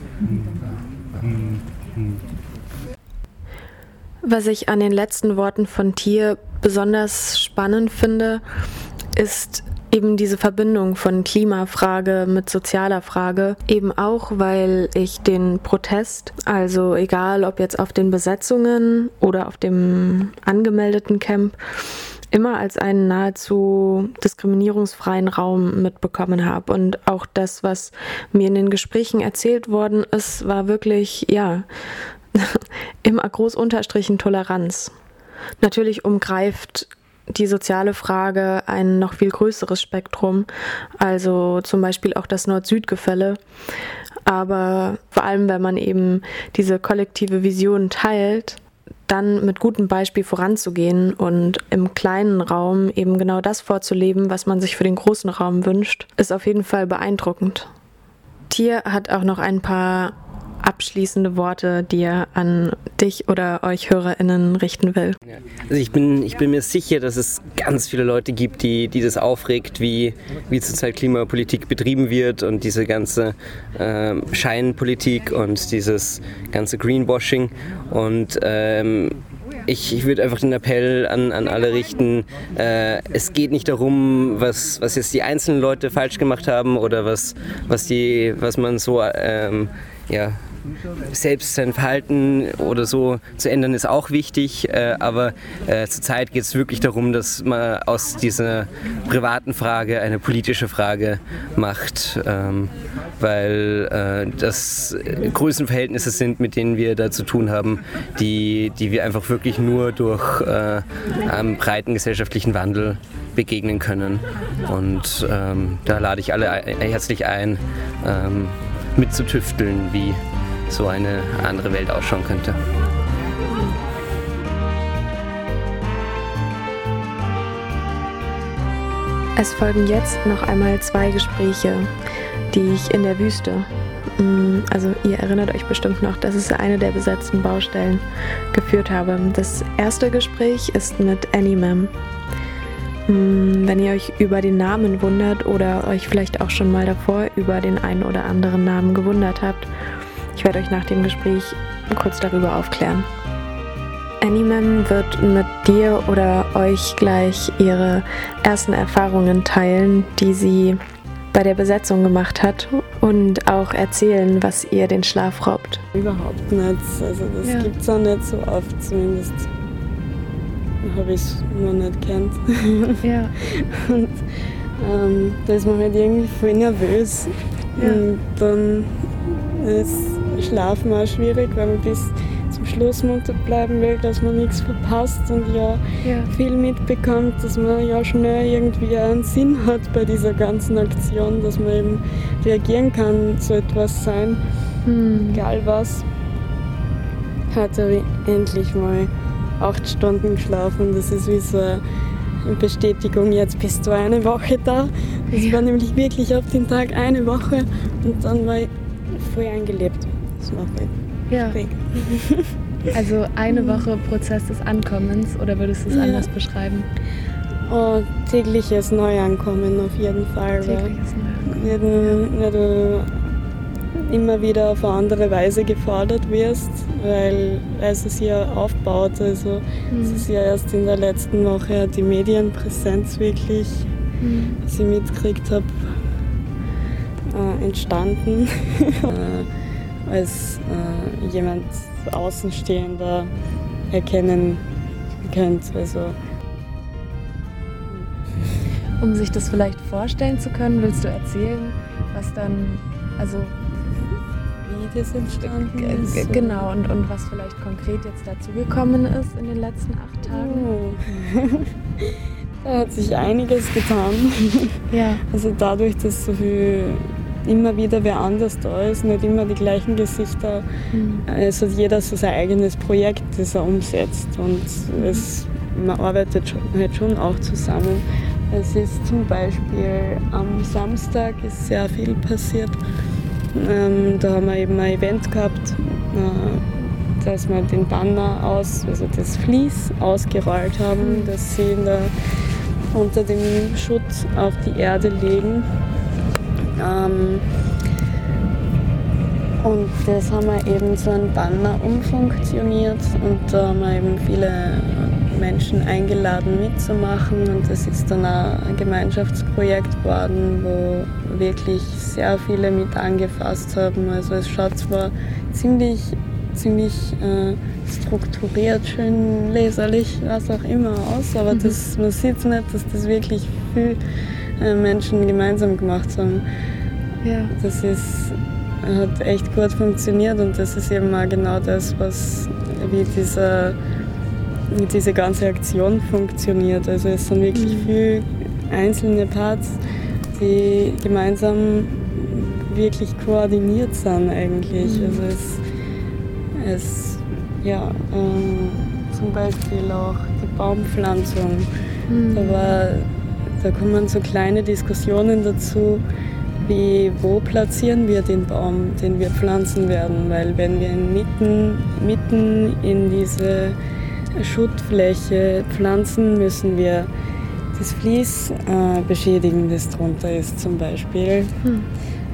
Was ich an den letzten Worten von Tier besonders spannend finde, ist eben diese Verbindung von Klimafrage mit sozialer Frage, eben auch, weil ich den Protest, also egal ob jetzt auf den Besetzungen oder auf dem angemeldeten Camp, immer als einen nahezu diskriminierungsfreien Raum mitbekommen habe. Und auch das, was mir in den Gesprächen erzählt worden ist, war wirklich, ja, immer groß unterstrichen Toleranz. Natürlich umgreift die soziale Frage ein noch viel größeres Spektrum, also zum Beispiel auch das Nord-Süd-Gefälle. Aber vor allem, wenn man eben diese kollektive Vision teilt, dann mit gutem Beispiel voranzugehen und im kleinen Raum eben genau das vorzuleben, was man sich für den großen Raum wünscht, ist auf jeden Fall beeindruckend. Tier hat auch noch ein paar abschließende Worte, die er an dich oder euch HörerInnen richten will? Also ich bin, ich bin mir sicher, dass es ganz viele Leute gibt, die, die das aufregt, wie, wie zurzeit Klimapolitik betrieben wird und diese ganze äh, Scheinpolitik und dieses ganze Greenwashing. Und ähm, ich, ich würde einfach den Appell an, an alle richten, äh, es geht nicht darum, was, was jetzt die einzelnen Leute falsch gemacht haben oder was, was, die, was man so ähm, ja, selbst sein Verhalten oder so zu ändern ist auch wichtig, äh, aber äh, zurzeit geht es wirklich darum, dass man aus dieser privaten Frage eine politische Frage macht, ähm, weil äh, das Größenverhältnisse sind, mit denen wir da zu tun haben, die, die wir einfach wirklich nur durch äh, einen breiten gesellschaftlichen Wandel begegnen können. Und ähm, da lade ich alle herzlich ein, ähm, mitzutüfteln, wie so eine andere Welt ausschauen könnte. Es folgen jetzt noch einmal zwei Gespräche, die ich in der Wüste, mm, also ihr erinnert euch bestimmt noch, das ist eine der besetzten Baustellen, geführt habe. Das erste Gespräch ist mit Annie Mem. Mm, wenn ihr euch über den Namen wundert oder euch vielleicht auch schon mal davor über den einen oder anderen Namen gewundert habt, ich werde euch nach dem Gespräch kurz darüber aufklären. Animem wird mit dir oder euch gleich ihre ersten Erfahrungen teilen, die sie bei der Besetzung gemacht hat und auch erzählen, was ihr den Schlaf raubt. Überhaupt nicht. Also das ja. gibt es auch nicht so oft zumindest. Habe ich es noch nicht kennt. Ja. und ähm, da ist man halt irgendwie voll nervös. Ja. Und dann ist Schlafen auch schwierig, weil man bis zum Schlussmutter bleiben will, dass man nichts verpasst und ja, ja, viel mitbekommt, dass man ja schnell irgendwie einen Sinn hat bei dieser ganzen Aktion, dass man eben reagieren kann, so etwas sein, hm. egal was. Heute habe ich endlich mal acht Stunden geschlafen. Das ist wie so eine Bestätigung, jetzt bist du eine Woche da. Das ja. war nämlich wirklich auf den Tag eine Woche und dann war ich voll eingelebt. Das war ja. Also eine Woche Prozess des Ankommens oder würdest du es ja. anders beschreiben? Oh, tägliches Neuankommen auf jeden Fall. Tägliches Neuankommen. Weil du immer wieder auf eine andere Weise gefordert wirst, weil es sich ja aufbaut. Also mhm. es ist ja erst in der letzten Woche die Medienpräsenz wirklich, mhm. was ich mitgekriegt habe, äh, entstanden. als äh, jemand Außenstehender erkennen könnt. Also, um sich das vielleicht vorstellen zu können, willst du erzählen, was dann, also wie das entstanden ist? Genau, und, und was vielleicht konkret jetzt dazugekommen ist in den letzten acht Tagen? Oh. da hat sich einiges getan. Ja. Also dadurch, dass so viel immer wieder wer anders da ist, nicht immer die gleichen Gesichter. Mhm. Es hat jeder so sein eigenes Projekt, das er umsetzt und es, man arbeitet schon, halt schon auch zusammen. Es ist zum Beispiel am Samstag ist sehr viel passiert. Ähm, da haben wir eben ein Event gehabt, äh, dass wir den Banner aus, also das Vlies ausgerollt haben, mhm. dass sie der, unter dem Schutt auf die Erde legen ähm, und das haben wir eben so ein Banner umfunktioniert und da haben wir eben viele Menschen eingeladen mitzumachen und das ist dann auch ein Gemeinschaftsprojekt geworden, wo wirklich sehr viele mit angefasst haben. Also es schaut zwar ziemlich, ziemlich äh, strukturiert, schön leserlich, was auch immer aus, aber mhm. das, man sieht nicht, dass das wirklich viel Menschen gemeinsam gemacht haben. Ja. Das ist, hat echt gut funktioniert und das ist eben auch genau das, was wie dieser, diese ganze Aktion funktioniert. Also es sind wirklich mhm. viele einzelne Parts, die gemeinsam wirklich koordiniert sind eigentlich. Mhm. Also es, es ja, ähm, zum Beispiel auch die Baumpflanzung. Mhm. Da war da kommen so kleine Diskussionen dazu, wie wo platzieren wir den Baum, den wir pflanzen werden. Weil wenn wir ihn mitten, mitten in diese Schuttfläche pflanzen, müssen wir das Vlies äh, beschädigen, das drunter ist zum Beispiel. Hm.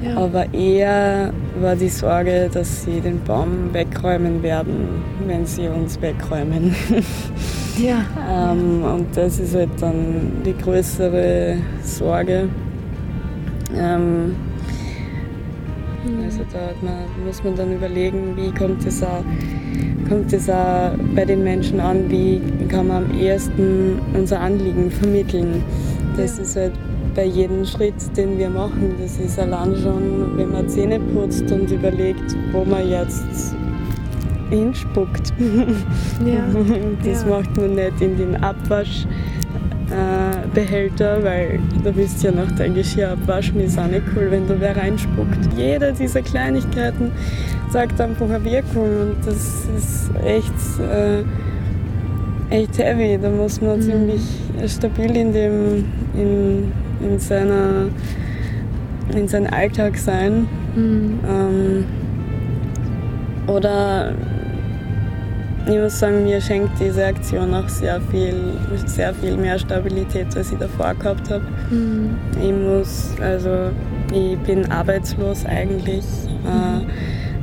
Ja. Aber eher war die Sorge, dass sie den Baum wegräumen werden, wenn sie uns wegräumen. Ja. ähm, und das ist halt dann die größere Sorge. Ähm, also da man, muss man dann überlegen, wie kommt es auch, kommt es auch bei den Menschen an, wie kann man am ehesten unser Anliegen vermitteln. Das ja. ist halt bei jedem Schritt, den wir machen. Das ist allein schon, wenn man Zähne putzt und überlegt, wo man jetzt hinspuckt. Ja. Das ja. macht man nicht in den Abwaschbehälter, weil du willst ja noch dein Geschirr abwaschen, ist auch nicht cool, wenn du wer reinspuckt. Jede dieser Kleinigkeiten sagt einfach eine Wirkung und das ist echt, äh, echt heavy. Da muss man mhm. ziemlich stabil in, dem, in, in, seiner, in seinem Alltag sein. Mhm. Ähm, oder ich muss sagen, mir schenkt diese Aktion auch sehr viel, sehr viel mehr Stabilität, als ich davor gehabt habe. Mhm. Ich muss, also ich bin arbeitslos eigentlich, mhm.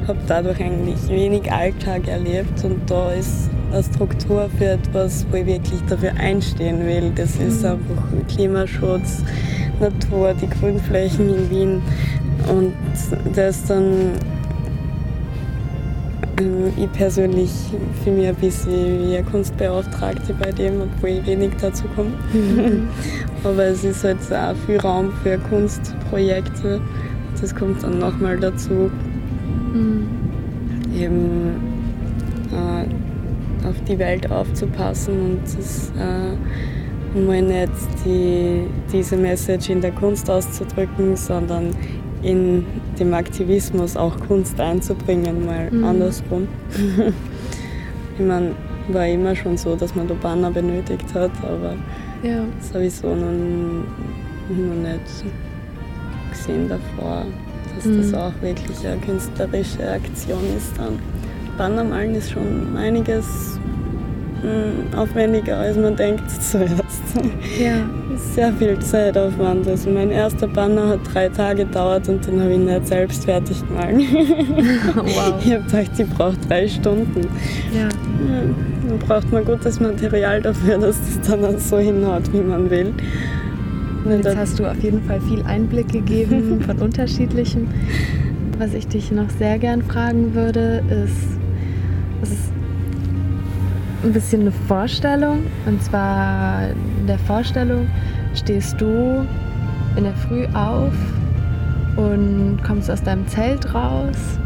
äh, habe dadurch eigentlich wenig Alltag erlebt und da ist eine Struktur für etwas, wo ich wirklich dafür einstehen will. Das ist mhm. einfach Klimaschutz, Natur, die Grünflächen in Wien und das dann ich persönlich fühle mich ein bisschen wie eine Kunstbeauftragte bei dem, obwohl ich wenig dazu komme. Mhm. Aber es ist halt auch viel Raum für Kunstprojekte. Das kommt dann nochmal dazu. Mhm. Eben äh, auf die Welt aufzupassen und das, äh, mal nicht die, diese Message in der Kunst auszudrücken, sondern in dem Aktivismus auch Kunst einzubringen, mal mhm. andersrum. ich meine, war immer schon so, dass man da Banner benötigt hat, aber ja. sowieso noch, noch nicht gesehen davor, dass mhm. das auch wirklich eine künstlerische Aktion ist. Dann Banner malen ist schon einiges mh, aufwendiger, als man denkt zuerst. Ja. Sehr viel Zeitaufwand. Also mein erster Banner hat drei Tage gedauert und den habe ich nicht selbst fertig gemalt. wow. Ich habe gedacht, die braucht drei Stunden. Ja. Dann braucht man gutes Material dafür, dass das dann so hinhaut, wie man will. Jetzt hast du auf jeden Fall viel Einblick gegeben von unterschiedlichem. Was ich dich noch sehr gern fragen würde, ist, es ist ein bisschen eine Vorstellung. Und zwar in der Vorstellung stehst du in der Früh auf und kommst aus deinem Zelt raus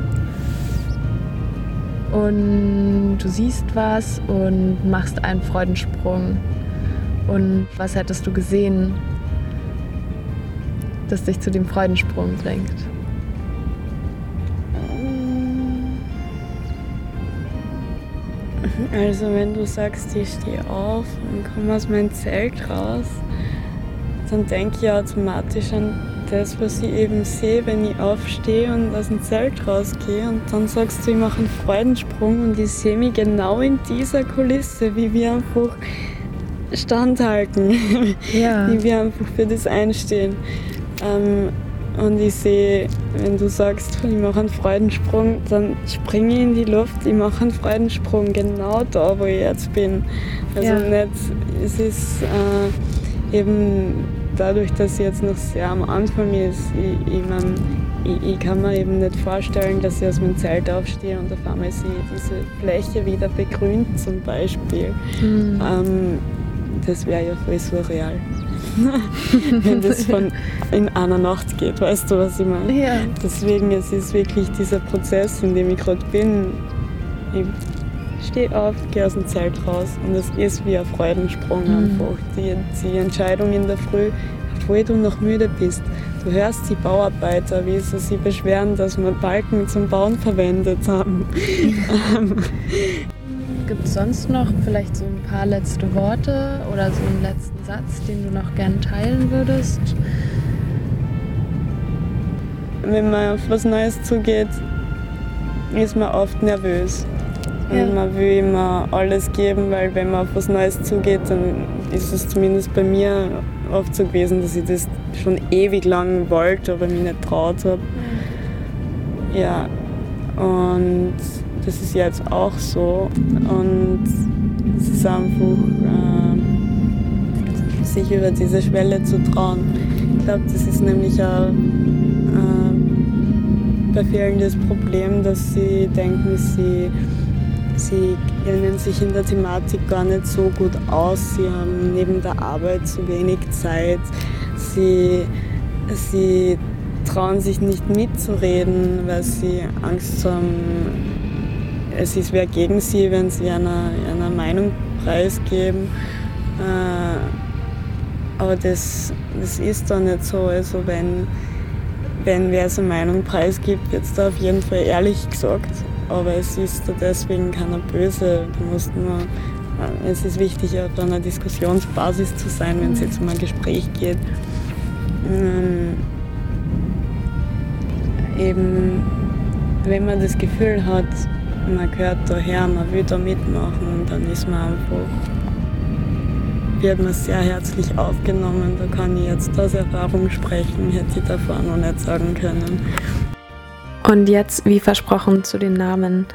und du siehst was und machst einen Freudensprung. Und was hättest du gesehen, das dich zu dem Freudensprung bringt? Also wenn du sagst, ich stehe auf und komme aus meinem Zelt raus, dann denke ich automatisch an das, was ich eben sehe, wenn ich aufstehe und aus dem Zelt rausgehe. Und dann sagst du, ich mache einen Freudensprung und ich sehe mich genau in dieser Kulisse, wie wir einfach standhalten, ja. wie wir einfach für das einstehen. Ähm, und ich sehe, wenn du sagst, ich mache einen Freudensprung, dann springe ich in die Luft, ich mache einen Freudensprung genau da, wo ich jetzt bin. Also ja. nicht, es ist äh, eben dadurch, dass ich jetzt noch sehr am Anfang ist, ich, ich, mein, ich, ich, kann mir eben nicht vorstellen, dass ich aus meinem Zelt aufstehe und auf einmal sehe diese Fläche wieder begrünt zum Beispiel. Mhm. Ähm, das wäre ja voll surreal. wenn das von in einer Nacht geht, weißt du, was ich meine? Ja. Deswegen es ist wirklich dieser Prozess, in dem ich gerade bin. Ich stehe auf, gehe aus dem Zelt raus und es ist wie ein Freudensprung mhm. einfach. Die, die Entscheidung in der Früh, obwohl du noch müde bist, du hörst die Bauarbeiter, wie sie sich beschweren, dass wir Balken zum Bauen verwendet haben. Gibt es sonst noch vielleicht so ein paar letzte Worte oder so einen letzten Satz, den du noch gerne teilen würdest? Wenn man auf was Neues zugeht, ist man oft nervös. Ja. Und man will immer alles geben, weil wenn man auf was Neues zugeht, dann ist es zumindest bei mir oft so gewesen, dass ich das schon ewig lang wollte, aber mich nicht traut habe. Ja, und das ist jetzt auch so. Und es ist einfach, äh, sich über diese Schwelle zu trauen. Ich glaube, das ist nämlich ein äh, bei Problem, dass sie denken, sie, sie kennen sich in der Thematik gar nicht so gut aus. Sie haben neben der Arbeit zu wenig Zeit. Sie, sie trauen sich nicht mitzureden, weil sie Angst haben, es ist wer gegen sie, wenn sie einer, einer Meinung preisgeben. Äh, aber das, das ist da nicht so. Also wenn, wenn wer seine Meinung preisgibt, wird es da auf jeden Fall ehrlich gesagt. Aber es ist da deswegen keiner böse. Du musst nur, äh, es ist wichtig, auf einer Diskussionsbasis zu sein, wenn es jetzt um ein Gespräch geht. Ähm, eben, wenn man das Gefühl hat, man gehört daher, man will da mitmachen und dann ist man einfach, wird man sehr herzlich aufgenommen. Da kann ich jetzt aus Erfahrung sprechen, hätte ich davor noch nicht sagen können. Und jetzt, wie versprochen, zu den Namen.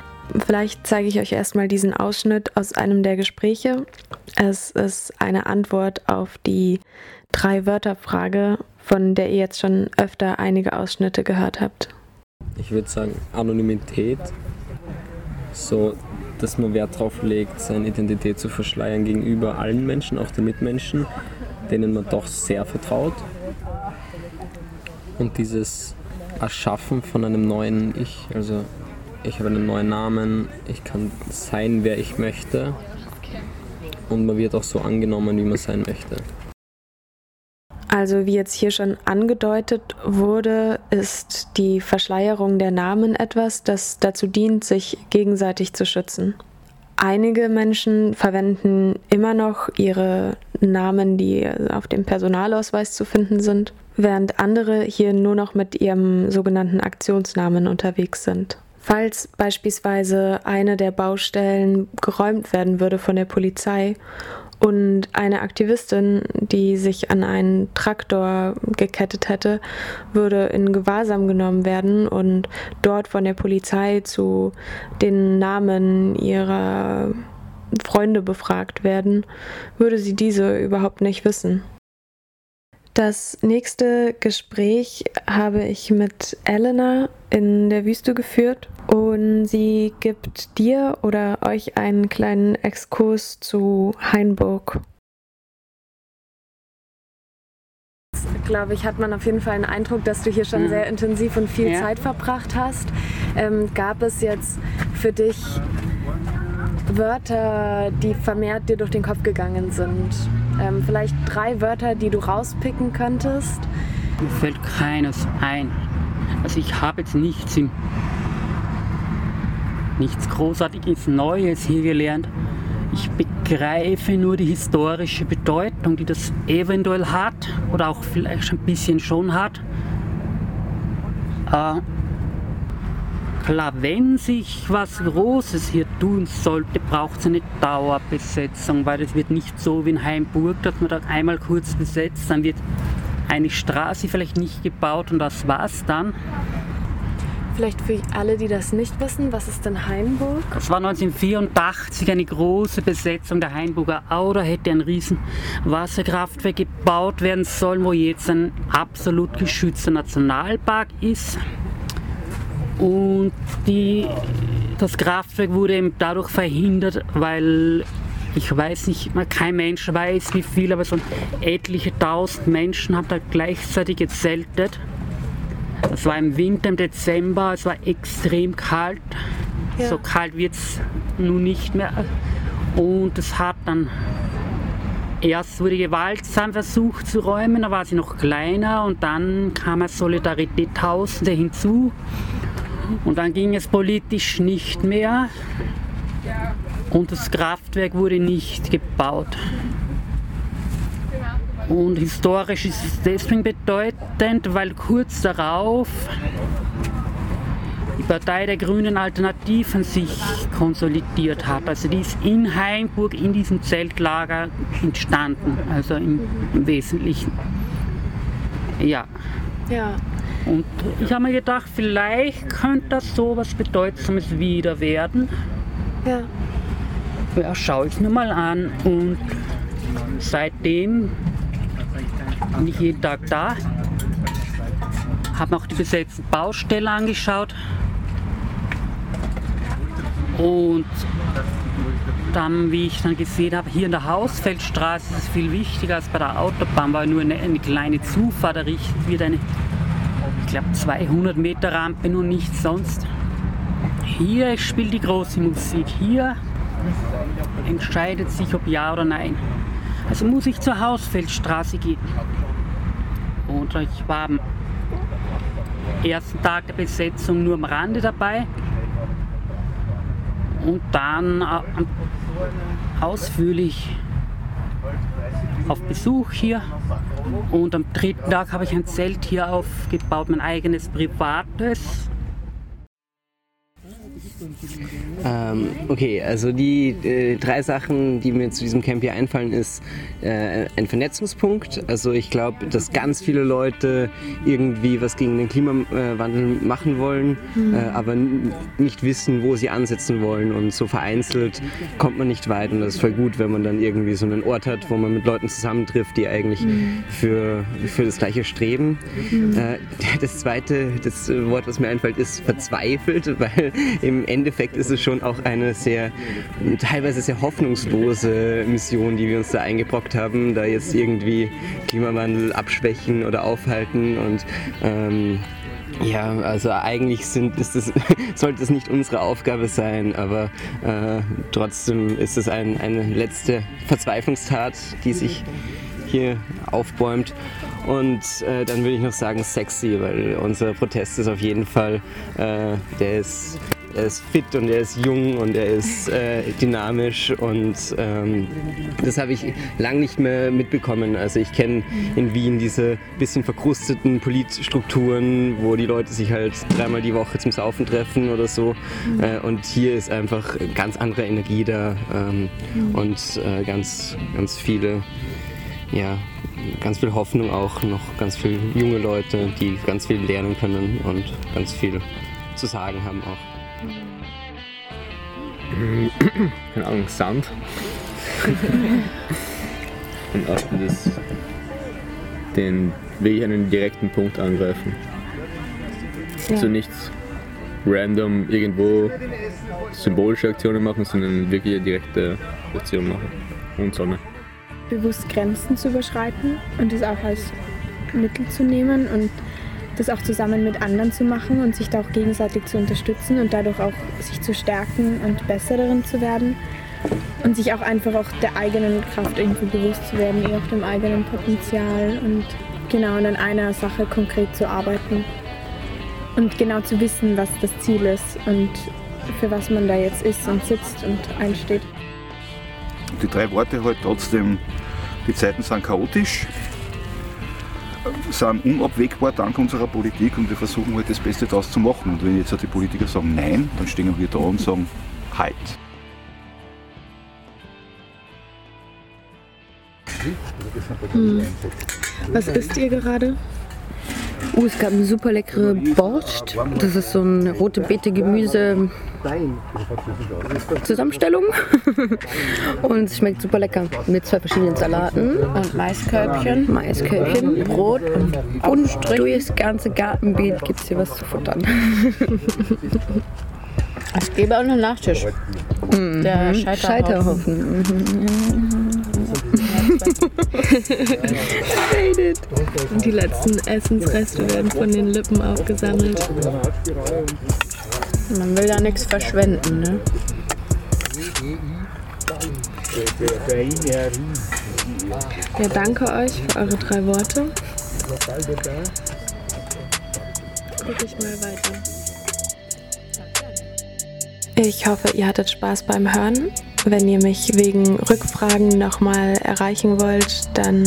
Vielleicht zeige ich euch erstmal diesen Ausschnitt aus einem der Gespräche. Es ist eine Antwort auf die Drei-Wörter-Frage, von der ihr jetzt schon öfter einige Ausschnitte gehört habt. Ich würde sagen Anonymität, so dass man Wert darauf legt, seine Identität zu verschleiern gegenüber allen Menschen, auch den Mitmenschen, denen man doch sehr vertraut. Und dieses Erschaffen von einem neuen Ich, also ich habe einen neuen Namen, ich kann sein, wer ich möchte und man wird auch so angenommen, wie man sein möchte. Also wie jetzt hier schon angedeutet wurde, ist die Verschleierung der Namen etwas, das dazu dient, sich gegenseitig zu schützen. Einige Menschen verwenden immer noch ihre Namen, die auf dem Personalausweis zu finden sind, während andere hier nur noch mit ihrem sogenannten Aktionsnamen unterwegs sind. Falls beispielsweise eine der Baustellen geräumt werden würde von der Polizei und eine Aktivistin, die sich an einen Traktor gekettet hätte, würde in Gewahrsam genommen werden und dort von der Polizei zu den Namen ihrer Freunde befragt werden, würde sie diese überhaupt nicht wissen. Das nächste Gespräch habe ich mit Elena in der Wüste geführt und sie gibt dir oder euch einen kleinen Exkurs zu Hainburg. glaube ich, hat man auf jeden Fall einen Eindruck, dass du hier schon sehr intensiv und viel ja. Zeit verbracht hast. Ähm, gab es jetzt für dich Wörter, die vermehrt dir durch den Kopf gegangen sind? Ähm, vielleicht drei Wörter, die du rauspicken könntest? Mir fällt keines ein. Also ich habe jetzt nichts, im, nichts Großartiges Neues hier gelernt. Ich begreife nur die historische Bedeutung, die das eventuell hat oder auch vielleicht ein bisschen schon hat. Äh, Klar, wenn sich was Großes hier tun sollte, braucht es eine Dauerbesetzung, weil es wird nicht so wie in Heimburg, dass man da einmal kurz besetzt, dann wird eine Straße vielleicht nicht gebaut und das war's dann. Vielleicht für alle, die das nicht wissen, was ist denn Hainburg? Das war 1984 eine große Besetzung der Hainburger Au. Da hätte ein riesen Wasserkraftwerk gebaut werden sollen, wo jetzt ein absolut geschützter Nationalpark ist. Und die, das Kraftwerk wurde eben dadurch verhindert, weil ich weiß nicht, kein Mensch weiß wie viel, aber so etliche tausend Menschen haben da gleichzeitig gezeltet. Das war im Winter, im Dezember, es war extrem kalt. Ja. So kalt wird es nun nicht mehr. Und es hat dann erst wurde gewaltsam versucht zu räumen, da war sie noch kleiner und dann kam als Solidarität Tausende hinzu und dann ging es politisch nicht mehr und das Kraftwerk wurde nicht gebaut. Und historisch ist es deswegen bedeutend, weil kurz darauf die Partei der Grünen Alternativen sich konsolidiert hat. Also die ist in Heimburg in diesem Zeltlager entstanden, also im, im Wesentlichen. Ja. Ja. Und ich habe mir gedacht, vielleicht könnte das so was Bedeutsames wieder werden. Ja. Ja, schaue ich mir mal an. Und seitdem bin ich jeden Tag da. Habe mir auch die besetzten Baustelle angeschaut. Und dann, wie ich dann gesehen habe, hier in der Hausfeldstraße ist es viel wichtiger als bei der Autobahn, weil nur eine, eine kleine Zufahrt errichtet wird, eine glaube 200 Meter Rampe und nichts sonst. Hier spielt die große Musik. Hier entscheidet sich, ob ja oder nein. Also muss ich zur Hausfeldstraße gehen. Und ich war am ersten Tag der Besetzung nur am Rande dabei. Und dann äh, ausführlich auf Besuch hier. Und am dritten Tag habe ich ein Zelt hier aufgebaut, mein eigenes privates. Ähm, okay, also die äh, drei Sachen, die mir zu diesem Camp hier einfallen, ist äh, ein Vernetzungspunkt. Also ich glaube, dass ganz viele Leute irgendwie was gegen den Klimawandel machen wollen, mhm. äh, aber nicht wissen, wo sie ansetzen wollen. Und so vereinzelt kommt man nicht weit. Und das ist voll gut, wenn man dann irgendwie so einen Ort hat, wo man mit Leuten zusammentrifft, die eigentlich mhm. für, für das Gleiche streben. Mhm. Äh, das zweite, das Wort, was mir einfällt, ist verzweifelt, weil im Endeffekt ist es schon auch eine sehr, teilweise sehr hoffnungslose Mission, die wir uns da eingebrockt haben, da jetzt irgendwie Klimawandel abschwächen oder aufhalten und ähm, Ja, also eigentlich sind, ist das, sollte es nicht unsere Aufgabe sein, aber äh, trotzdem ist es ein, eine letzte Verzweiflungstat, die sich hier aufbäumt. Und äh, dann würde ich noch sagen sexy, weil unser Protest ist auf jeden Fall, äh, der ist er ist fit und er ist jung und er ist äh, dynamisch und ähm, das habe ich lang nicht mehr mitbekommen. Also ich kenne in Wien diese bisschen verkrusteten Politstrukturen, wo die Leute sich halt dreimal die Woche zum Saufen treffen oder so. Mhm. Äh, und hier ist einfach ganz andere Energie da ähm, mhm. und äh, ganz, ganz viele, ja, ganz viel Hoffnung auch, noch ganz viele junge Leute, die ganz viel lernen können und ganz viel zu sagen haben auch. keine Ahnung, Sand. und auch das, den wirklich einen direkten Punkt angreifen. Ja. Also nichts random irgendwo symbolische Aktionen machen, sondern wirklich eine direkte Aktion machen. Und Sonne. Bewusst Grenzen zu überschreiten und das auch als Mittel zu nehmen und das auch zusammen mit anderen zu machen und sich da auch gegenseitig zu unterstützen und dadurch auch sich zu stärken und besser darin zu werden. Und sich auch einfach auch der eigenen Kraft irgendwie bewusst zu werden, eh auch dem eigenen Potenzial und genau an einer Sache konkret zu arbeiten. Und genau zu wissen, was das Ziel ist und für was man da jetzt ist und sitzt und einsteht. Die drei Worte halt trotzdem, die Zeiten sind chaotisch, sind unabwegbar dank unserer Politik und wir versuchen halt das Beste daraus zu machen. Und wenn jetzt die Politiker sagen Nein, dann stehen wir da und sagen Halt. Was isst ihr gerade? Uh, es gab eine super leckere Borscht. Das ist so eine rote Beete Gemüse Zusammenstellung. und es schmeckt super lecker mit zwei verschiedenen Salaten. Und Maiskörbchen. Maiskörbchen, Brot und, und durchs ganze Gartenbeet gibt es hier was zu futtern. Es gäbe auch noch einen Nachtisch. Mhm. Der Scheiterhaufen. Scheiterhaufen. Und die letzten Essensreste werden von den Lippen aufgesammelt. Man will ja nichts verschwenden, ne? Ja, danke euch für eure drei Worte. Guck ich mal weiter. Ich hoffe, ihr hattet Spaß beim Hören. Wenn ihr mich wegen Rückfragen nochmal erreichen wollt, dann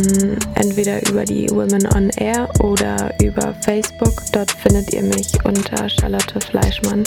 entweder über die Women on Air oder über Facebook. Dort findet ihr mich unter Charlotte Fleischmann.